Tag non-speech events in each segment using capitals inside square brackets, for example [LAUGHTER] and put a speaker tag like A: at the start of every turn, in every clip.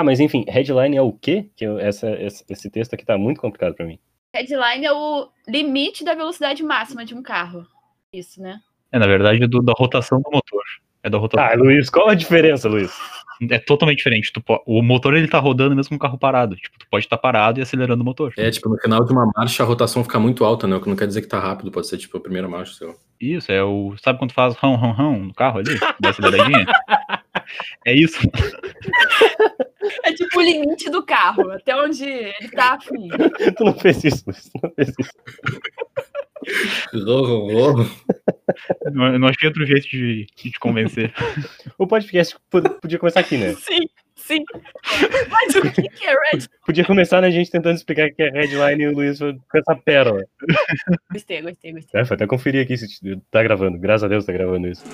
A: Tá, mas enfim, headline é o quê? Que eu- essa, esse, esse texto aqui tá muito complicado pra mim.
B: Headline é o limite da velocidade máxima de um carro. Isso, né?
C: É, na verdade, é do- da rotação do motor. É da rotação.
A: Ah, Luiz, qual a diferença, Luiz?
C: É totalmente diferente. Tu o motor ele tá rodando mesmo com o carro parado. Tipo, tu pode estar parado e acelerando o motor.
D: É, tipo, no final de uma marcha a rotação fica muito alta, né? O que não quer dizer que tá rápido, pode ser tipo a primeira marcha, sei lá.
C: Isso, é o. Sabe quando faz rão, rão, rão no carro ali? Da aceleradinha? [LAUGHS] [LAUGHS] é isso. [LAUGHS]
B: É tipo o limite do carro, até onde ele tá afim. [LAUGHS]
A: tu não fez isso, Luiz. Tu não fez isso.
C: Não, eu não achei outro jeito de, de te convencer.
A: O podcast pod- podia começar aqui, né?
B: Sim, sim. Mas o que que é Red?
A: Podia começar, né, a gente tentando explicar o que é headline e o Luiz com essa pérola.
B: Gostei, gostei, gostei.
A: É, foi até conferir aqui se tá gravando. Graças a Deus tá gravando isso.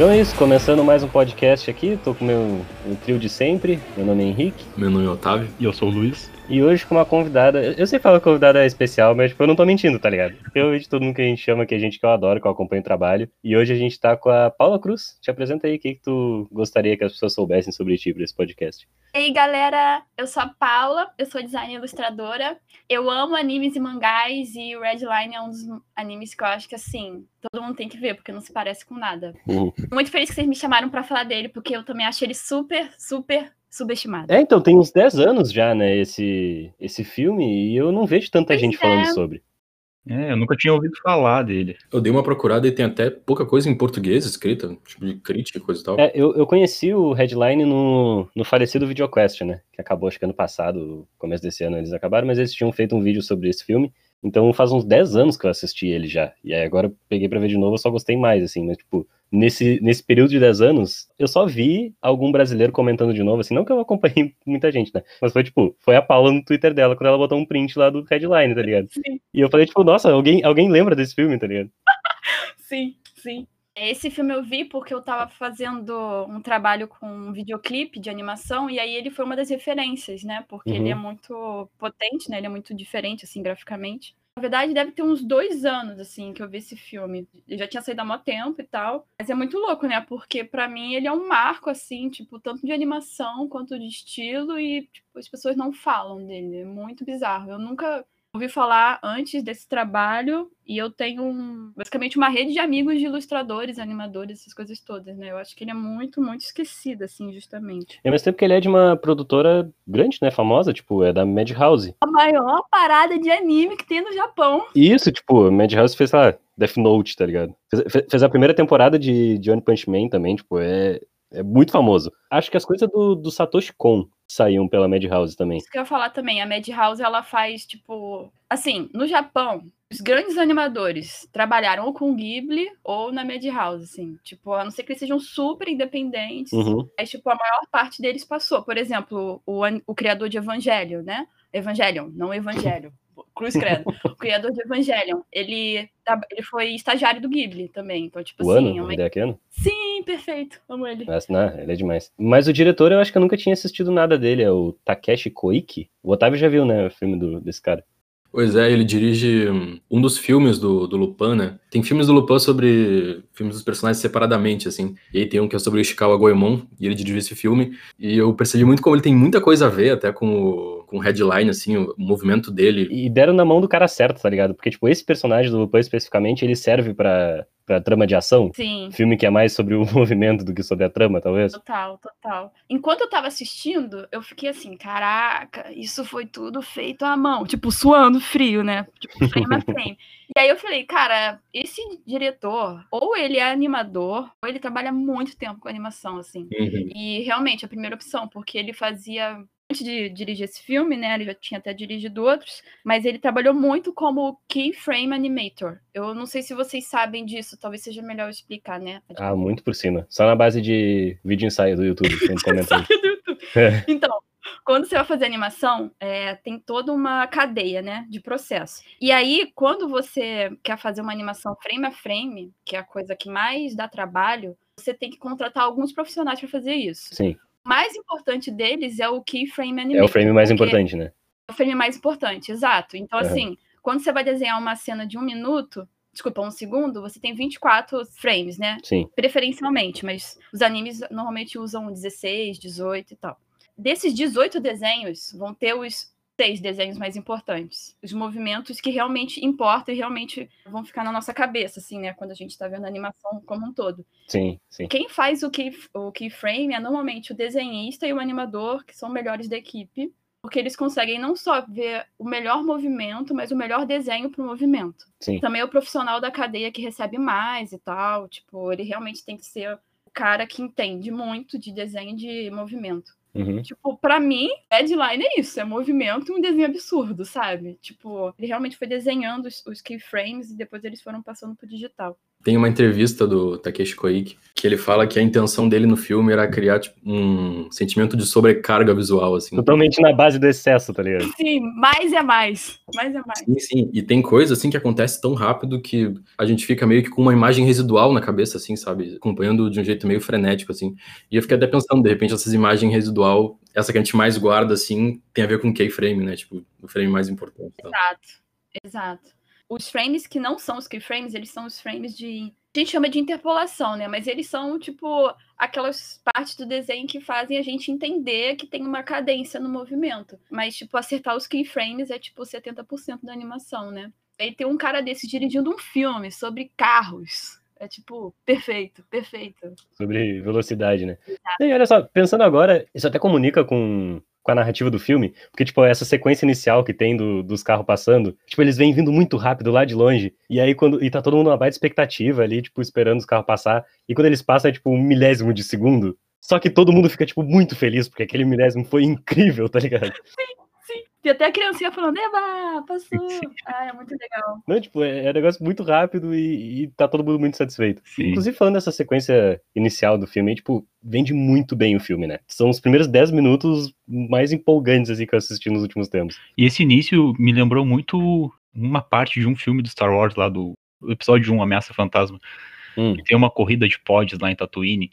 A: Então é isso, começando mais um podcast aqui, tô com o meu o trio de sempre, meu nome é Henrique,
D: Meu nome é Otávio.
C: E eu sou o Luiz.
A: E hoje com uma convidada, eu sei falar que a convidada é especial, mas tipo, eu não tô mentindo, tá ligado? Realmente todo mundo que a gente chama, que a gente que eu adoro, que eu acompanho o trabalho, e hoje a gente tá com a Paula Cruz, te apresenta aí, o que que tu gostaria que as pessoas soubessem sobre ti pra esse podcast?
B: E aí, galera, eu sou a Paula, eu sou designer e ilustradora. Eu amo animes e mangás e o Redline é um dos animes que eu acho que, assim, todo mundo tem que ver, porque não se parece com nada.
A: Uhum.
B: Muito feliz que vocês me chamaram pra falar dele, porque eu também acho ele super, super subestimado.
A: É, então, tem uns 10 anos já, né, esse, esse filme, e eu não vejo tanta
B: Pois
A: gente
B: é.
A: falando sobre.
C: É, eu nunca tinha ouvido falar dele.
D: Eu dei uma procurada e tem até pouca coisa em português escrita, tipo de crítica e coisa e tal.
A: É, eu, eu conheci o Headline no, no falecido VideoQuest, né, que acabou acho que ano passado, começo desse ano eles acabaram, mas eles tinham feito um vídeo sobre esse filme, então faz uns 10 anos que eu assisti ele já, e aí agora eu peguei pra ver de novo, eu só gostei mais, assim, mas tipo, nesse, nesse período de 10 anos, eu só vi algum brasileiro comentando de novo, assim, não que eu acompanhei [LAUGHS] muita gente, né, mas foi tipo, foi a Paula no Twitter dela, quando ela botou um print lá do Headline, tá ligado?
B: Sim,
A: E eu falei, tipo, nossa, alguém, alguém lembra desse filme, tá ligado? [LAUGHS]
B: sim, sim. Esse filme eu vi porque eu tava fazendo um trabalho com um videoclipe de animação, e aí ele foi uma das referências, né? Porque ele
A: Uhum.
B: é muito potente, né? Ele é muito diferente, assim, graficamente. Na verdade, deve ter uns dois anos, assim, que eu vi esse filme. Eu já tinha saído há muito tempo e tal. Mas é muito louco, né? Porque pra mim ele é um marco, assim, tipo, tanto de animação quanto de estilo, e tipo, as pessoas não falam dele. É muito bizarro. Eu nunca ouvi falar antes desse trabalho e eu tenho um- basicamente uma rede de amigos de ilustradores, animadores, essas coisas todas, né? Eu acho que ele é muito, muito esquecido, assim, justamente.
A: Ao mesmo tempo que ele é de uma produtora grande, né, famosa, tipo, é da Madhouse.
B: A maior parada de anime que tem no Japão.
A: Isso, tipo, Madhouse fez, sei lá, Death Note, tá ligado? Fez, fe- fez a primeira temporada de, de One Punch Man também, tipo, é, é muito famoso. Acho que as coisas do, do Satoshi Kon saíam pela Madhouse também.
B: Isso que eu ia falar também, a Madhouse, ela faz, tipo... Assim, no Japão, os grandes animadores trabalharam ou com Ghibli ou na Madhouse, assim. Tipo, a não ser que eles sejam super independentes.
A: Uhum.
B: Mas, tipo, a maior parte deles passou. Por exemplo, o, o criador de Evangelho, né? Evangelion, não Evangelho. Cruz Credo. O criador de Evangelion, ele, tá- ele foi estagiário do Ghibli também. Então, tipo
A: O
B: assim,
A: ano,
B: é uma...
A: Hideaki Anno?
B: Sim, perfeito. Amo ele.
A: Mas, né, ele é demais. Mas o diretor, eu acho que eu nunca tinha assistido nada dele, é o Takeshi Koike. O Otávio já viu, né, o filme do, desse cara.
D: Pois é, ele dirige hum, um dos filmes do, do Lupin, né? Tem filmes do Lupin sobre filmes dos personagens separadamente, assim. E aí tem um que é sobre o Ishikawa Goemon, e ele dirige esse filme. E eu percebi muito como ele tem muita coisa a ver até com o, com headline, assim, o, o movimento dele.
A: E deram na mão do cara certo, tá ligado? Porque, tipo, esse personagem do Lupin especificamente, ele serve pra, pra trama de ação.
B: Sim.
A: Filme que é mais sobre o [LAUGHS] movimento do que sobre a trama, talvez.
B: Total, total. Enquanto eu tava assistindo, eu fiquei assim, caraca, isso foi tudo feito à mão. Tipo, suando frio, né? Tipo, frame a frame. E aí eu falei, cara, esse diretor, ou ele é animador, ou ele trabalha muito tempo com animação, assim.
D: Uhum.
B: E realmente, a primeira opção, porque ele fazia. Antes de dirigir esse filme, né? Ele já tinha até dirigido outros, mas ele trabalhou muito como keyframe animator. Eu não sei se vocês sabem disso, talvez seja melhor eu explicar, né?
A: Ah, muito por cima. Só na base de vídeo ensaio do YouTube. [LAUGHS]
B: Saiu do YouTube.
A: É.
B: Então, quando você vai fazer animação, é, tem toda uma cadeia, né, de processo. E aí, quando você quer fazer uma animação frame a frame, que é a coisa que mais dá trabalho, você tem que contratar alguns profissionais para fazer isso.
A: Sim,
B: mais importante deles é o keyframe animator.
A: é o frame mais importante, né?
B: É o frame mais importante, exato. Então,
A: Aham.
B: assim, quando você vai desenhar uma cena de um minuto, desculpa, um segundo, você tem 24 frames, né?
A: Sim.
B: Preferencialmente, mas os animes normalmente usam 16, 18 e tal. Desses 18 desenhos, vão ter os seis desenhos mais importantes. Os movimentos que realmente importam e realmente vão ficar na nossa cabeça, assim, né? Quando a gente está vendo a animação como um todo.
A: Sim, sim.
B: Quem faz o, key, o keyframe é normalmente o desenhista e o animador, que são melhores da equipe, porque eles conseguem não só ver o melhor movimento, mas o melhor desenho para o movimento.
A: Sim.
B: Também é o profissional da cadeia que recebe mais e tal. Tipo, ele realmente tem que ser o cara que entende muito de desenho de movimento.
A: Uhum.
B: Tipo, pra mim, headline é isso, é movimento e um desenho absurdo, sabe? Tipo, ele realmente foi desenhando os, os keyframes e depois eles foram passando pro digital.
D: Tem uma entrevista do Takeshi Koike que ele fala que a intenção dele no filme era criar tipo, um sentimento de sobrecarga visual, assim.
A: Totalmente na base do excesso, tá ligado?
B: Sim, mais é mais. Mais é mais.
D: Sim, sim. E tem coisa, assim, que acontece tão rápido que a gente fica meio que com uma imagem residual na cabeça, assim, sabe? Acompanhando de um jeito meio frenético, assim. E eu fiquei até pensando, de repente, essas imagens residual, essa que a gente mais guarda, assim, tem a ver com keyframe, né? Tipo, o frame mais importante. Tá?
B: Exato. Os frames que não são os keyframes, eles são os frames de. A gente chama de interpolação, né? Mas eles são, tipo, aquelas partes do desenho que fazem a gente entender que tem uma cadência no movimento. Mas, tipo, acertar os keyframes é, tipo, 70% da animação, né? Aí tem um cara desse dirigindo um filme sobre carros. É tipo, perfeito, perfeito.
A: Sobre velocidade, né? E olha só, pensando agora, isso até comunica com com a narrativa do filme, porque, tipo, essa sequência inicial que tem do, dos carros passando, tipo, eles vêm vindo muito rápido lá de longe, e aí quando, e tá todo mundo numa baita expectativa ali, tipo, esperando os carros passar, e quando eles passam é, tipo, um milésimo de segundo, só que todo mundo fica, tipo, muito feliz, porque aquele milésimo foi incrível, tá ligado?
B: Sim, E até a criancinha falando, Eba, passou. [LAUGHS] Ah, é muito legal.
A: Não, tipo, é, é um negócio muito rápido e, e tá todo mundo muito satisfeito.
C: Sim.
A: Inclusive, falando dessa sequência inicial do filme, tipo, vende muito bem o filme, né? São os primeiros 10 minutos mais empolgantes, assim, que eu assisti nos últimos tempos.
C: E esse início me lembrou muito uma parte de um filme do Star Wars lá do, do episódio 1, Ameaça Fantasma.
A: Hum.
C: Tem uma corrida de pods lá em Tatooine.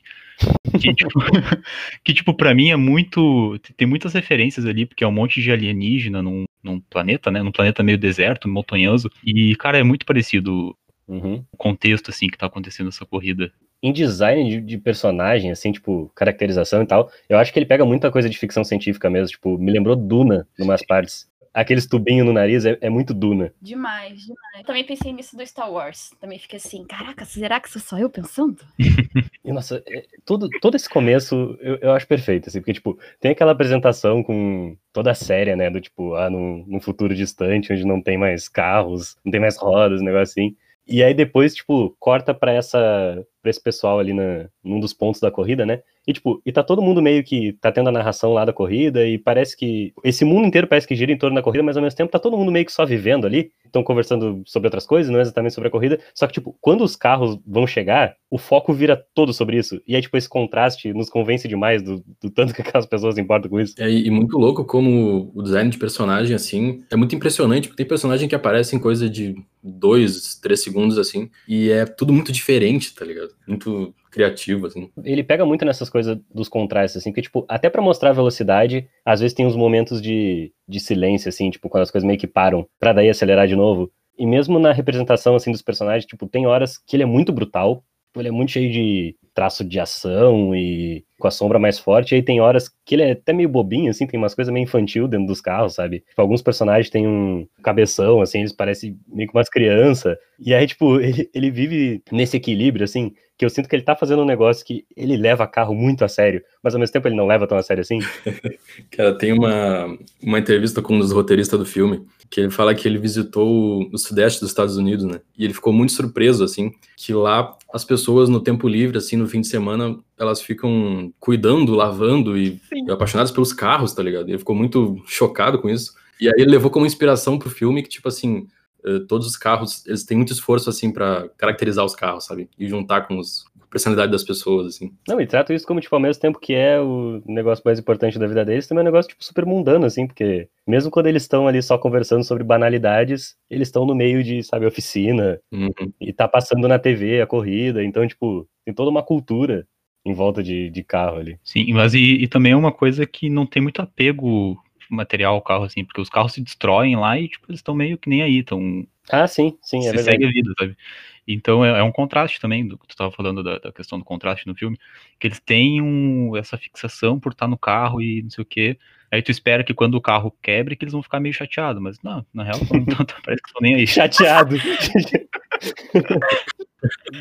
C: Que, tipo, [LAUGHS] que, tipo, pra mim é muito. Tem muitas referências ali, porque é um monte de alienígena num, num planeta, né? Num planeta meio deserto, montanhoso. E, cara, é muito parecido
A: Uhum.
C: o contexto, assim, que tá acontecendo essa corrida.
A: Em design de, de personagem, assim, tipo, caracterização e tal, eu acho que ele pega muita coisa de ficção científica mesmo. Tipo, me lembrou Duna, numas partes. Aqueles tubinhos no nariz é, é muito Duna.
B: Demais, demais. Também pensei nisso do Star Wars. Também fiquei assim, caraca, será que sou só eu pensando? [LAUGHS]
A: E, nossa, é- todo, todo esse começo eu, eu acho perfeito, assim, porque, tipo, tem aquela apresentação com toda a séria, né, do tipo, ah, num, num futuro distante, onde não tem mais carros, não tem mais rodas, um negócio assim. E aí depois, tipo, corta pra essa pra esse pessoal ali na, num dos pontos da corrida, né? E tipo, e tá todo mundo meio que tá tendo a narração lá da corrida e parece que esse mundo inteiro parece que gira em torno da corrida, mas ao mesmo tempo tá todo mundo meio que só vivendo ali, estão conversando sobre outras coisas, não exatamente sobre a corrida. Só que tipo, quando os carros vão chegar, o foco vira todo sobre isso. E aí tipo esse contraste nos convence demais do, do tanto que aquelas pessoas importam com isso.
D: É, e muito louco como o design de personagem, assim, é muito impressionante, porque tem personagem que aparece em coisa de dois, três segundos, assim, e é tudo muito diferente, tá ligado? Muito criativo, assim.
A: ele pega muito nessas coisas dos contrastes, assim, porque, tipo, até pra mostrar a velocidade, às vezes tem uns momentos de, de silêncio, assim, tipo, quando as coisas meio que param, pra daí acelerar de novo. E mesmo na representação, assim, dos personagens, tipo, tem horas que ele é muito brutal, tipo, ele é muito cheio de traço de ação e com a sombra mais forte, e aí tem horas que ele é até meio bobinho, assim, tem umas coisas meio infantil dentro dos carros, sabe? Tipo, alguns personagens têm um cabeção, assim, eles parecem meio que umas crianças, e aí, tipo, [LAUGHS] ele, ele vive nesse equilíbrio, assim, que eu sinto que ele tá fazendo um negócio que ele leva carro muito a sério, mas ao mesmo tempo ele não leva tão a sério assim. [LAUGHS]
D: Cara, tem uma, uma entrevista com um dos roteiristas do filme, que ele fala que ele visitou o sudeste dos Estados Unidos, né? E ele ficou muito surpreso, assim, que lá as pessoas no tempo livre, assim, no fim de semana, elas ficam cuidando, lavando e, e apaixonadas pelos carros, tá ligado? Ele ficou muito chocado com isso. E aí ele levou como inspiração pro filme que, tipo assim, eh, todos os carros, eles têm muito esforço, assim, pra caracterizar os carros, sabe? E juntar com os, a personalidade das pessoas, assim.
A: Não, e trato isso como, tipo, ao mesmo tempo que é o negócio mais importante da vida deles, também é um negócio, tipo, super mundano, assim, porque mesmo quando eles estão ali só conversando sobre banalidades, eles estão no meio de, sabe, oficina,
D: Uhum.
A: e tá passando na TV a corrida, então, tipo, tem toda uma cultura em volta de, de carro ali.
C: Sim, mas e, e também é uma coisa que não tem muito apego material ao carro, assim, porque os carros se destroem lá e, tipo, eles estão meio que nem aí, estão
A: Ah, sim, sim, é
C: Você
A: verdade.
C: segue a vida, sabe? Então é, é um contraste também do que tu tava falando da, da questão do contraste no filme, que eles têm um, essa fixação por estar no carro e não sei o quê. Aí tu espera que quando o carro quebre, que eles vão ficar meio chateados, mas não, na real, tão- [LAUGHS] parece que estão nem aí.
A: Chateado. [LAUGHS]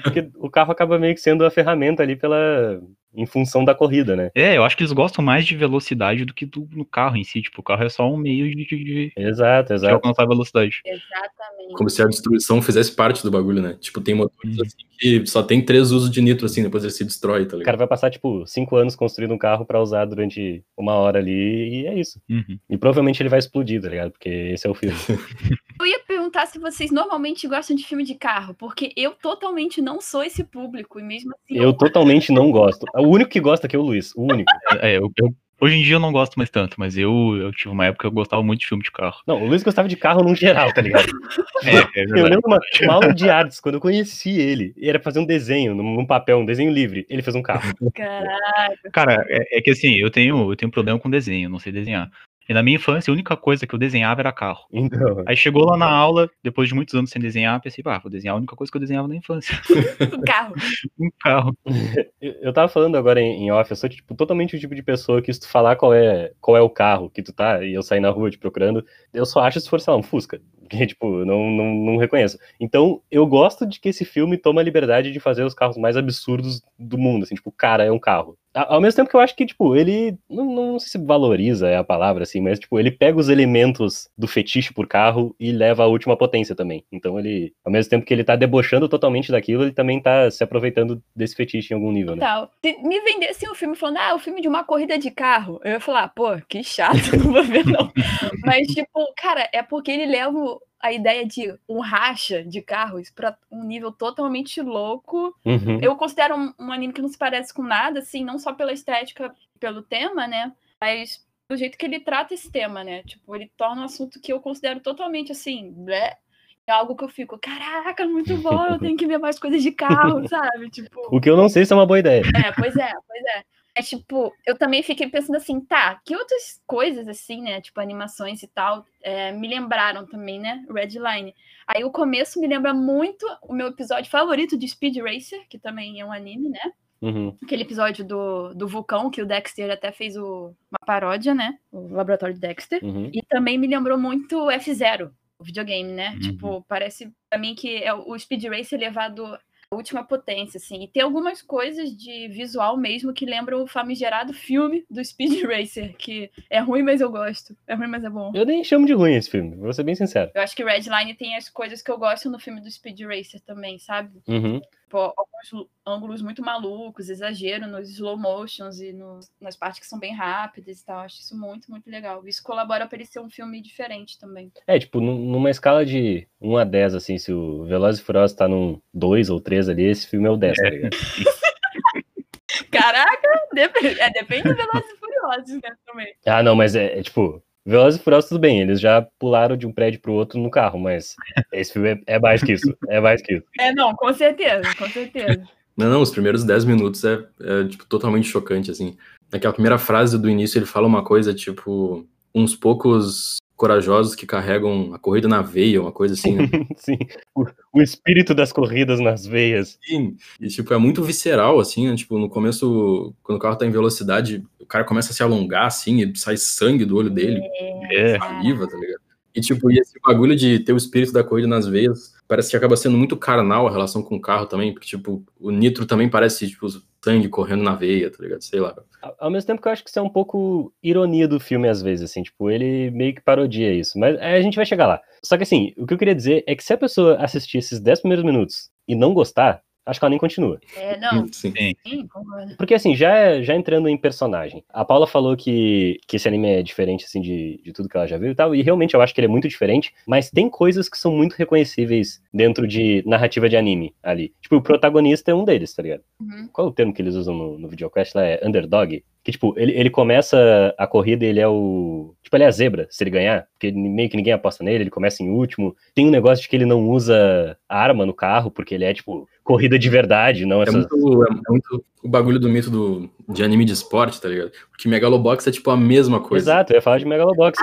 A: Porque o carro acaba meio que sendo a ferramenta ali pela. Em função da corrida, né?
C: É, eu acho que eles gostam mais de velocidade do que do, no carro em si. Tipo, o carro é só um meio de, de, de-
A: Exato,
C: de
A: exato.
C: alcançar a velocidade.
B: Exatamente.
D: Como se a destruição fizesse parte do bagulho, né? Tipo, tem motores
C: Uhum.
D: assim que só tem três usos de nitro, assim, depois ele se destrói, tá
A: O
D: ligado?
A: cara vai passar, tipo, cinco anos construindo um carro pra usar durante uma hora ali e é isso.
C: Uhum.
A: E provavelmente ele vai explodir, tá ligado? Porque esse é o filme. [LAUGHS]
B: Eu ia perguntar se vocês normalmente gostam de filme de carro, porque eu totalmente não sou esse público, e mesmo assim.
A: Eu totalmente não gosto. O único que gosta aqui é o Luiz. O único. [LAUGHS]
C: É, eu- eu- hoje em dia eu não gosto mais tanto, mas eu, eu tive uma época que eu gostava muito de filme de carro.
A: Não, o Luiz gostava de carro no geral, tá ligado? [LAUGHS]
C: É, é
A: Eu lembro uma, uma aula de artes, quando eu conheci ele, era fazer um desenho num num papel, um desenho livre. Ele fez um carro.
B: Caralho.
C: Cara, é, é que assim, eu tenho, eu tenho problema com desenho, não sei desenhar. E na minha infância, a única coisa que eu desenhava era carro.
A: Então.
C: Aí chegou lá na aula, depois de muitos anos sem desenhar, pensei, ah, vou desenhar a única coisa que eu desenhava na infância.
B: O [LAUGHS] carro.
C: Um carro. [LAUGHS]
A: Eu tava falando agora em, em off, eu sou tipo, totalmente o tipo de pessoa que se tu falar qual é, qual é o carro que tu tá e eu sair na rua te procurando, eu só acho se for, sei lá, um Fusca. [LAUGHS] Porque, tipo, não, não, não reconheço. Então, eu gosto de que esse filme toma a liberdade de fazer os carros mais absurdos do mundo. Assim, tipo, cara, é um carro. Ao mesmo tempo que eu acho que, tipo, ele. Não, não sei se valoriza é a palavra, assim, mas, tipo, ele pega os elementos do fetiche por carro e leva à última potência também. Então, ele. Ao mesmo tempo que ele tá debochando totalmente daquilo, ele também tá se aproveitando desse fetiche em algum nível, né?
B: Tal. Se me vendesse um filme falando, ah, o filme de uma corrida de carro, eu ia falar, pô, que chato, [LAUGHS] não vou ver, não. [LAUGHS] Mas, tipo, cara, é porque ele leva a ideia de um racha de carros pra um nível totalmente louco.
A: Uhum.
B: Eu considero um, um anime que não se parece com nada, assim, não só pela estética, pelo tema, né? Mas do jeito que ele trata esse tema, né? Tipo, ele torna um assunto que eu considero totalmente assim, blé. É algo que eu fico, caraca, muito bom, eu tenho que ver mais coisas de carro, [LAUGHS] sabe? Tipo.
A: O que eu não sei se é uma boa ideia.
B: É, pois é, pois é. É tipo, eu também fiquei pensando assim, tá, que outras coisas assim, né? Tipo, animações e tal, é, me lembraram também, né? Redline. Aí o começo me lembra muito o meu episódio favorito de Speed Racer, que também é um anime, né?
A: Uhum.
B: Aquele episódio do, do vulcão, que o Dexter até fez o- uma paródia, né? O laboratório de Dexter.
A: Uhum.
B: E também me lembrou muito F0, o videogame, né?
C: Uhum.
B: Tipo, parece pra mim que é o Speed Racer levado última potência, assim. E tem algumas coisas de visual mesmo que lembram o famigerado filme do Speed [LAUGHS] Racer, que é ruim, mas eu gosto. É ruim, mas é bom.
A: Eu nem chamo de ruim esse filme, vou ser bem sincero.
B: Eu acho que Redline tem as coisas que eu gosto no filme do Speed Racer também, sabe?
A: Uhum.
B: Tipo, alguns ângulos muito malucos, exagero nos slow motions e no- nas partes que são bem rápidas e tal. Acho isso muito, muito legal. Isso colabora para ele ser um filme diferente também.
A: É, tipo, num- numa escala de 1 a 10, assim, se o Velozes e Furiosos tá num 2 ou 3 ali, esse filme é o 10, tá ligado? [LAUGHS]
B: Caraca, dep- é, depende de Velozes e Furiosos, né, também.
A: Ah, não, mas é, é, tipo, Velozes e Furiosos tudo bem, eles já pularam de um prédio pro outro no carro, mas esse filme é, é mais que isso, é mais que isso.
B: É, não, com certeza, com certeza.
D: Não, não, os primeiros 10 minutos é, é, tipo, totalmente chocante, assim. Naquela primeira frase do início, ele fala uma coisa, tipo, uns poucos corajosos que carregam a corrida na veia, uma coisa assim, né? [LAUGHS]
A: Sim, o, o espírito das corridas nas veias.
D: Sim. E, tipo, é muito visceral, assim, né? Tipo, no começo, quando o carro tá em velocidade, o cara começa a se alongar, assim, e sai sangue do olho dele,
C: É.
D: saliva, tá ligado? E, tipo, e esse bagulho de ter o espírito da corrida nas veias, parece que acaba sendo muito carnal a relação com o carro também, porque, tipo, o nitro também parece, tipo, sangue correndo na veia, tá ligado? Sei lá.
A: Ao- mesmo tempo que eu acho que isso é um pouco ironia do filme, às vezes, assim, tipo, ele meio que parodia isso. Mas é, a gente vai chegar lá. Só que assim, o que eu queria dizer é que se a pessoa assistir esses 10 primeiros minutos e não gostar, acho que ela nem continua.
B: É, não,
D: Sim.
B: sim, concordo.
A: Porque assim, já, já entrando em personagem, a Paula falou que, que esse anime é diferente, assim, de, de tudo que ela já viu e tal, e realmente eu acho que ele é muito diferente, mas tem coisas que são muito reconhecíveis dentro de narrativa de anime ali. Tipo, o protagonista é um deles, tá ligado?
B: Uhum.
A: Qual é o termo que eles usam no, no videoquest lá? É underdog? Que, tipo, ele, ele começa a corrida e ele é o. Tipo, ele é a zebra, se ele ganhar, porque meio que ninguém aposta nele, ele começa em último. Tem um negócio de que ele não usa arma no carro, porque ele é, tipo, corrida de verdade, não
D: É
A: essa.
D: muito, é, é muito o bagulho do mito do, de anime de esporte, tá ligado? Porque Megalobox é, tipo, a mesma coisa.
A: Exato, eu ia falar de Megalobox.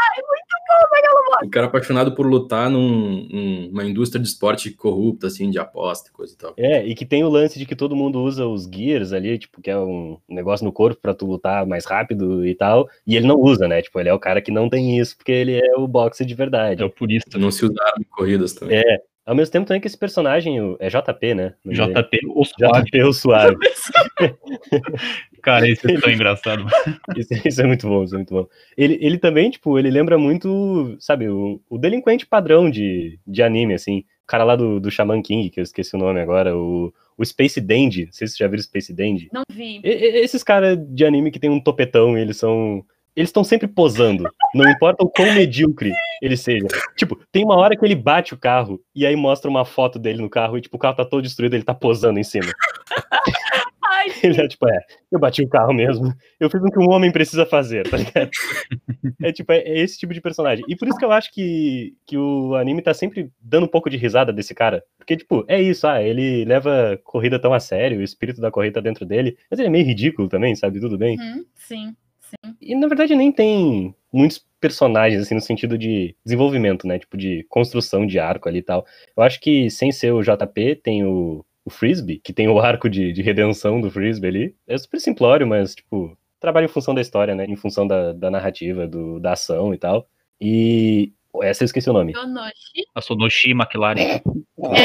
D: o cara apaixonado por lutar num, numa indústria de esporte corrupta, assim, de aposta e coisa e tal.
A: É, e que tem o lance de que todo mundo usa os gears ali, tipo, que é um negócio no corpo para tu lutar mais rápido e tal, e ele não usa, né? Tipo, ele é o cara que não tem isso, porque ele é o boxe de verdade.
C: É o purista.
D: Não se usaram em corridas também.
A: É, ao mesmo tempo também que esse personagem o- é JP, né?
C: JP, o suave.
A: JP o suave. [LAUGHS]
C: Cara, isso é tão engraçado. [LAUGHS]
A: Isso, isso é muito bom, isso é muito bom. Ele, ele também, tipo, ele lembra muito, sabe, o, o delinquente padrão de, de anime, assim. O cara lá do, do Shaman King, que eu esqueci o nome agora, o, o Space Dandy. Não sei se vocês já viram Space Dandy.
B: Não vi.
A: E- e- esses caras de anime que tem um topetão, eles são. Eles estão sempre posando. Não importa o quão medíocre ele seja. Tipo, tem uma hora que ele bate o carro e aí mostra uma foto dele no carro e, tipo, o carro tá todo destruído, ele tá posando em cima. [LAUGHS]
B: Ai,
A: Ele é tipo, é, eu bati o carro mesmo. Eu fiz o que um homem precisa fazer, tá ligado? É tipo, é, é esse tipo de personagem. E por isso que eu acho que, que o anime tá sempre dando um pouco de risada desse cara. Porque, tipo, é isso, ah, ele leva corrida tão a sério, o espírito da corrida tá dentro dele, mas ele é meio ridículo também, sabe? Tudo bem.
B: Uhum, sim, sim.
A: E na verdade nem tem muitos personagens, assim, no sentido de desenvolvimento, né? Tipo, de construção de arco ali e tal. Eu acho que sem ser o JP, tem o, o Frisbee, que tem o arco de, de redenção do Frisbee ali. É super simplório, mas, tipo, trabalha em função da história, né? Em função da, da narrativa, do, da ação e tal. E. Essa eu esqueci o nome.
B: Yonoshi.
C: A Sonoshi McLaren.
B: É,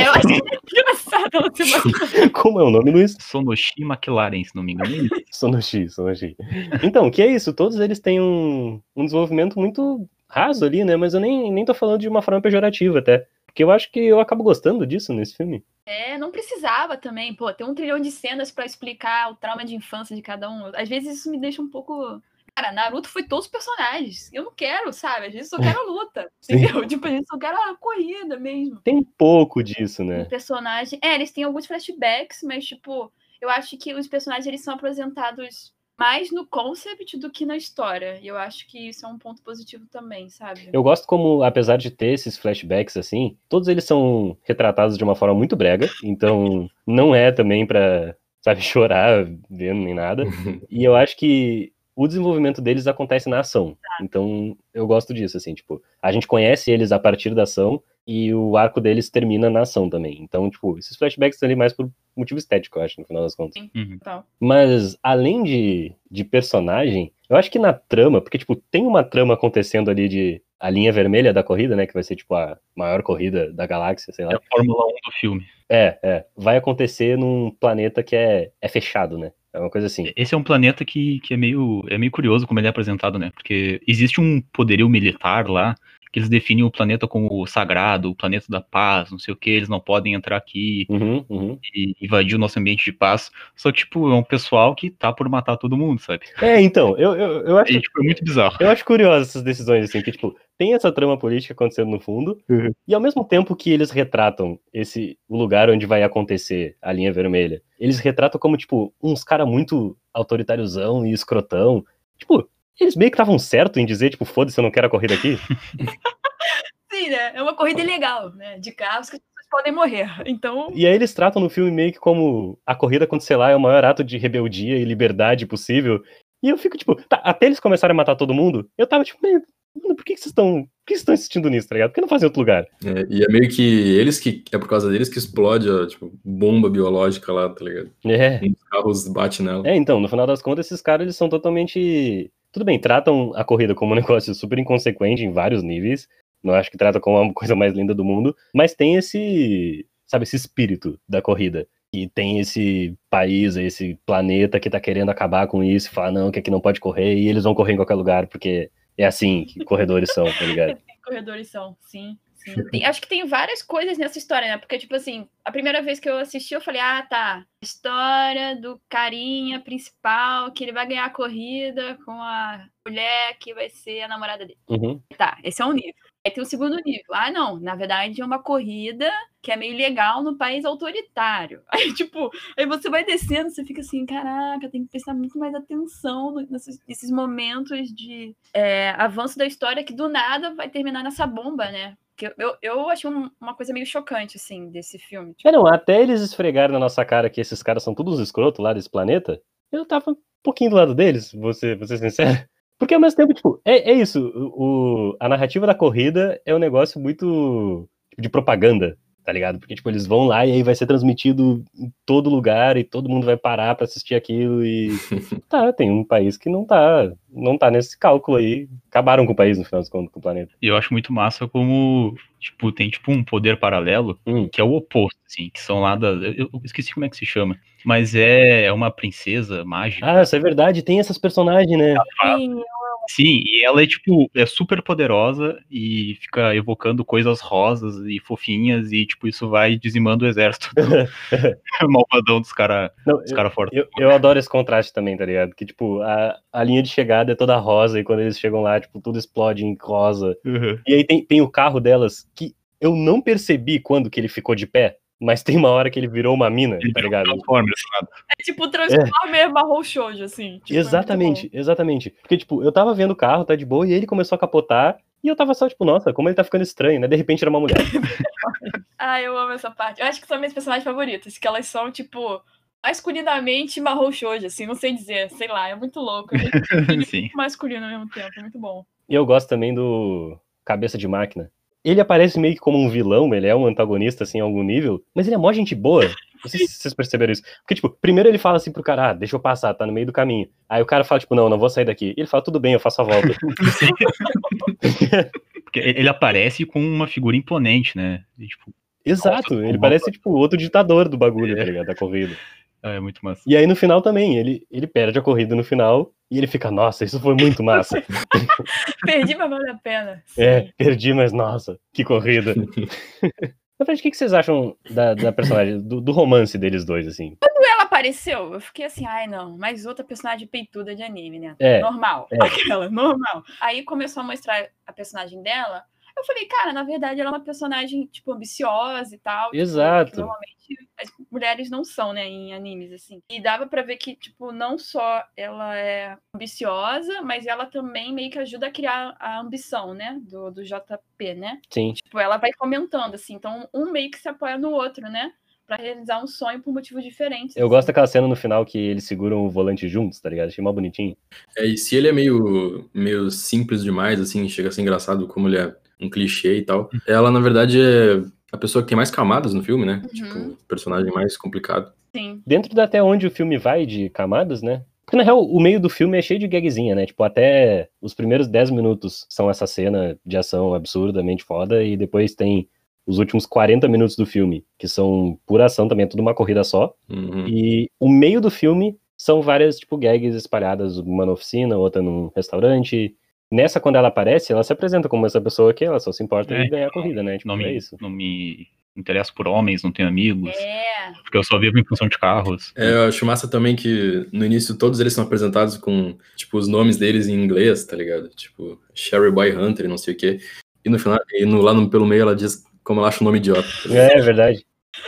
B: eu acho engraçado ela ser uma...
A: Como é o nome, Luiz?
C: Sonoshi McLaren, se não me engano. [LAUGHS]
A: Sonoshi, Sonoshi. Então, que é isso? Todos eles têm um, um desenvolvimento muito raso ali, né? Mas eu nem, nem tô falando de uma forma pejorativa até. Porque eu acho que eu acabo gostando disso nesse filme.
B: É, não precisava também, pô, ter um trilhão de cenas pra explicar o trauma de infância de cada um. Às vezes isso me deixa um pouco. Cara, Naruto foi todos os personagens. Eu não quero, sabe? Vezes eu só quero a luta. Entendeu? [LAUGHS] Tipo, vezes eu só quero a corrida mesmo.
A: Tem um pouco disso,
B: O
A: né?
B: personagem. É, eles têm alguns flashbacks, mas, tipo, eu acho que os personagens eles são apresentados mais no concept do que na história. E eu acho que isso é um ponto positivo também, sabe?
A: Eu gosto como, apesar de ter esses flashbacks assim, todos eles são retratados de uma forma muito brega. Então, não é também pra, sabe, [LAUGHS] chorar vendo nem nada. [LAUGHS] E eu acho que o desenvolvimento deles acontece na ação. Então, eu gosto disso, assim, tipo, a gente conhece eles a partir da ação e o arco deles termina na ação também. Então, tipo, esses flashbacks estão ali mais por motivo estético, eu acho, no final das contas.
C: Uhum.
B: Tal.
A: Mas, além de, de personagem, eu acho que na trama, porque, tipo, tem uma trama acontecendo ali de a linha vermelha da corrida, né, que vai ser, tipo, a maior corrida da galáxia, sei
C: É
A: lá.
C: a Fórmula 1 do filme.
A: É, é. Vai acontecer num planeta que é, é fechado, né? É uma coisa assim.
C: Esse é um planeta que, que é, meio, é meio curioso como ele é apresentado, né? Porque existe um poderio militar lá que eles definem o planeta como sagrado, o planeta da paz, não sei o que, eles não podem entrar aqui
A: Uhum, uhum.
C: e invadir o nosso ambiente de paz. Só que, tipo, é um pessoal que tá por matar todo mundo, sabe?
A: É, então, eu, eu, eu acho
C: E, tipo, é muito bizarro.
A: Eu acho curioso essas decisões, assim, que, tipo, tem essa trama política acontecendo no fundo,
C: Uhum.
A: e ao mesmo tempo que eles retratam esse o lugar onde vai acontecer a linha vermelha, eles retratam como, tipo, uns cara muito autoritáriozão e escrotão. Tipo, eles meio que estavam certo em dizer, tipo, foda-se, eu não quero a corrida aqui. [LAUGHS]
B: Sim, né? É uma corrida ilegal, né? De carros que as pessoas podem morrer. Então,
A: E aí eles tratam no filme meio que como a corrida contra, sei lá, é o maior ato de rebeldia e liberdade possível. E eu fico, tipo, tá, até eles começarem a matar todo mundo, eu tava, tipo, meio, mano, por que que vocês estão. Por que vocês estão insistindo nisso, tá ligado? Por que não fazem em outro lugar?
D: É, e é meio que eles que. É por causa deles que explode a tipo, bomba biológica lá, tá ligado?
A: É.
D: Um dos carros bate nela.
A: É, então, no final das contas, esses caras eles são totalmente. Tudo bem, tratam a corrida como um [LAUGHS] negócio super inconsequente em vários níveis. Não acho que trata como a [LAUGHS] coisa mais linda do mundo, mas tem esse, sabe, esse espírito da corrida. E tem esse país, esse planeta que tá querendo acabar com isso, falar, não, que aqui não pode correr, e eles vão correr em qualquer lugar, porque é assim que corredores são, tá ligado? [LAUGHS]
B: corredores são, sim. Sim. Tem- acho que tem várias coisas nessa história, né? Porque, tipo assim, a primeira vez que eu assisti, eu falei, ah, tá. História do carinha principal, que ele vai ganhar a corrida com a mulher que vai ser a namorada dele.
A: Uhum.
B: Tá, esse é um nível. Aí tem o segundo nível. Ah, não, na verdade é uma corrida que é meio legal no país autoritário. [LAUGHS] Aí, tipo, aí você vai descendo, você fica assim, caraca, tem que prestar muito mais atenção nesses, nesses momentos de é, avanço da história que do nada vai terminar nessa bomba, né? Que eu, eu, achei um- uma coisa meio chocante, assim, desse filme. Tipo,
A: É, não, até eles esfregarem na nossa cara que esses caras são todos escrotos lá desse planeta, eu tava um pouquinho do lado deles, vou ser, vou ser sincero. Porque ao mesmo tempo, tipo, é, é isso. O, a narrativa da corrida é um negócio muito tipo, de propaganda, tá ligado? Porque, tipo, eles vão lá e aí vai ser transmitido em todo lugar e todo mundo vai parar para assistir aquilo e. [LAUGHS] tá, tem um país que não tá, não tá nesse cálculo aí. Acabaram com o país, no final das contas, com o planeta.
C: E eu acho muito massa como, tipo, tem, tipo, um poder paralelo
A: Hum.
C: que é o oposto, assim, que são lá da. Eu, eu esqueci como é que se chama. Mas é, é uma princesa mágica.
A: Ah, isso é verdade, tem essas personagens, né?
B: Sim,
C: Sim, e ela é tipo, é super poderosa e fica evocando coisas rosas e fofinhas e tipo, isso vai dizimando o exército do [LAUGHS] [LAUGHS] malvadão dos caras cara fortes.
A: eu, eu adoro esse contraste também, tá ligado? Que, tipo, a, a linha de chegada é toda rosa e quando eles chegam lá, tipo, tudo explode em rosa.
C: Uhum.
A: E aí tem, tem o carro delas que eu não percebi quando que ele ficou de pé, mas tem uma hora que ele virou uma mina,
C: Ele
A: tá ligado?
C: Transformers, nada.
B: é tipo o Transformer marrom shoujo, assim. Tipo, é
A: exatamente, exatamente. Porque, tipo, eu tava vendo o carro, tá de boa, e ele começou a capotar, e eu tava só, tipo, nossa, como ele tá ficando estranho, né? De repente era uma mulher. [LAUGHS]
B: Ah, eu amo essa parte. Eu acho que são minhas personagens favoritas, que elas são, tipo, masculinamente marrom shoujo, assim, não sei dizer, sei lá, é muito louco. [LAUGHS] É muito
C: Sim.
B: masculino ao mesmo tempo, é muito bom.
A: E eu gosto também do Cabeça de Máquina. Ele aparece meio que como um vilão, ele é um antagonista, assim, em algum nível, mas ele é mó gente boa. Não sei se vocês perceberam isso. Porque, tipo, primeiro ele fala assim pro cara, ah, deixa eu passar, tá no meio do caminho. Aí o cara fala, tipo, não, não vou sair daqui. Ele fala, tudo bem, eu faço a volta. [LAUGHS]
C: Porque ele aparece com uma figura imponente, né? E, tipo,
A: Exato, ele parece, tipo, outro ditador do bagulho, tá ligado? Da corrida. [LAUGHS]
C: é é muito massa.
A: E aí no final também, ele, ele perde a corrida no final e ele fica, nossa, isso foi muito massa. [LAUGHS]
B: Perdi, mas vale a pena. Sim.
A: é, perdi, mas nossa, que corrida. [LAUGHS] Na verdade, o que que vocês acham da, da personagem, do, do romance deles dois, assim?
B: Quando ela apareceu, eu fiquei assim, ai não, mais outra personagem peituda de anime, né?
A: É,
B: normal.
A: é. [LAUGHS]
B: Aquela, normal. Aí começou a mostrar a personagem dela. Eu falei, cara, na verdade ela é uma personagem, tipo, ambiciosa e tal. tipo,
A: Exato.
B: que normalmente as mulheres não são, né, em animes, assim. E dava pra ver que, tipo, não só ela é ambiciosa, mas ela também meio que ajuda a criar a ambição, né, do, do JP, né?
A: sim.
B: Tipo, ela vai fomentando, assim. Então, um meio que se apoia no outro, né? Pra realizar um sonho por motivos diferentes.
A: Eu
B: assim.
A: gosto daquela cena no final que eles seguram o volante juntos, tá ligado? Achei mó bonitinho.
D: É, e se ele é meio, meio simples demais, assim, chega a ser engraçado como ele é um clichê e tal, ela, na verdade, é a pessoa que tem mais camadas no filme, né?
B: Uhum.
D: Tipo, o personagem mais complicado.
B: Sim.
A: Dentro da até onde o filme vai de camadas, né? Porque na real, o meio do filme é cheio de gagzinha, né? Tipo, até os primeiros 10 minutos são essa cena de ação absurdamente foda, e depois tem os últimos 40 minutos do filme, que são pura ação também, é tudo uma corrida só.
D: Uhum.
A: E o meio do filme são várias, tipo, gags espalhadas, uma na oficina, outra num restaurante. Nessa, quando ela aparece, ela se apresenta como essa pessoa que ela só se importa
C: É,
A: em ganhar a corrida, né? Tipo,
C: Não
A: é
C: me,
A: isso.
C: não me interesso por homens, não tenho amigos,
B: É.
C: porque eu só vivo em função de carros.
D: É, eu acho massa também que no início todos eles são apresentados com, tipo, os nomes deles em inglês, tá ligado? Tipo, Sherry Boy Hunter e não sei o quê. E no final, e no, lá no, pelo meio ela diz como ela acha o nome idiota. tá?
A: É, é verdade.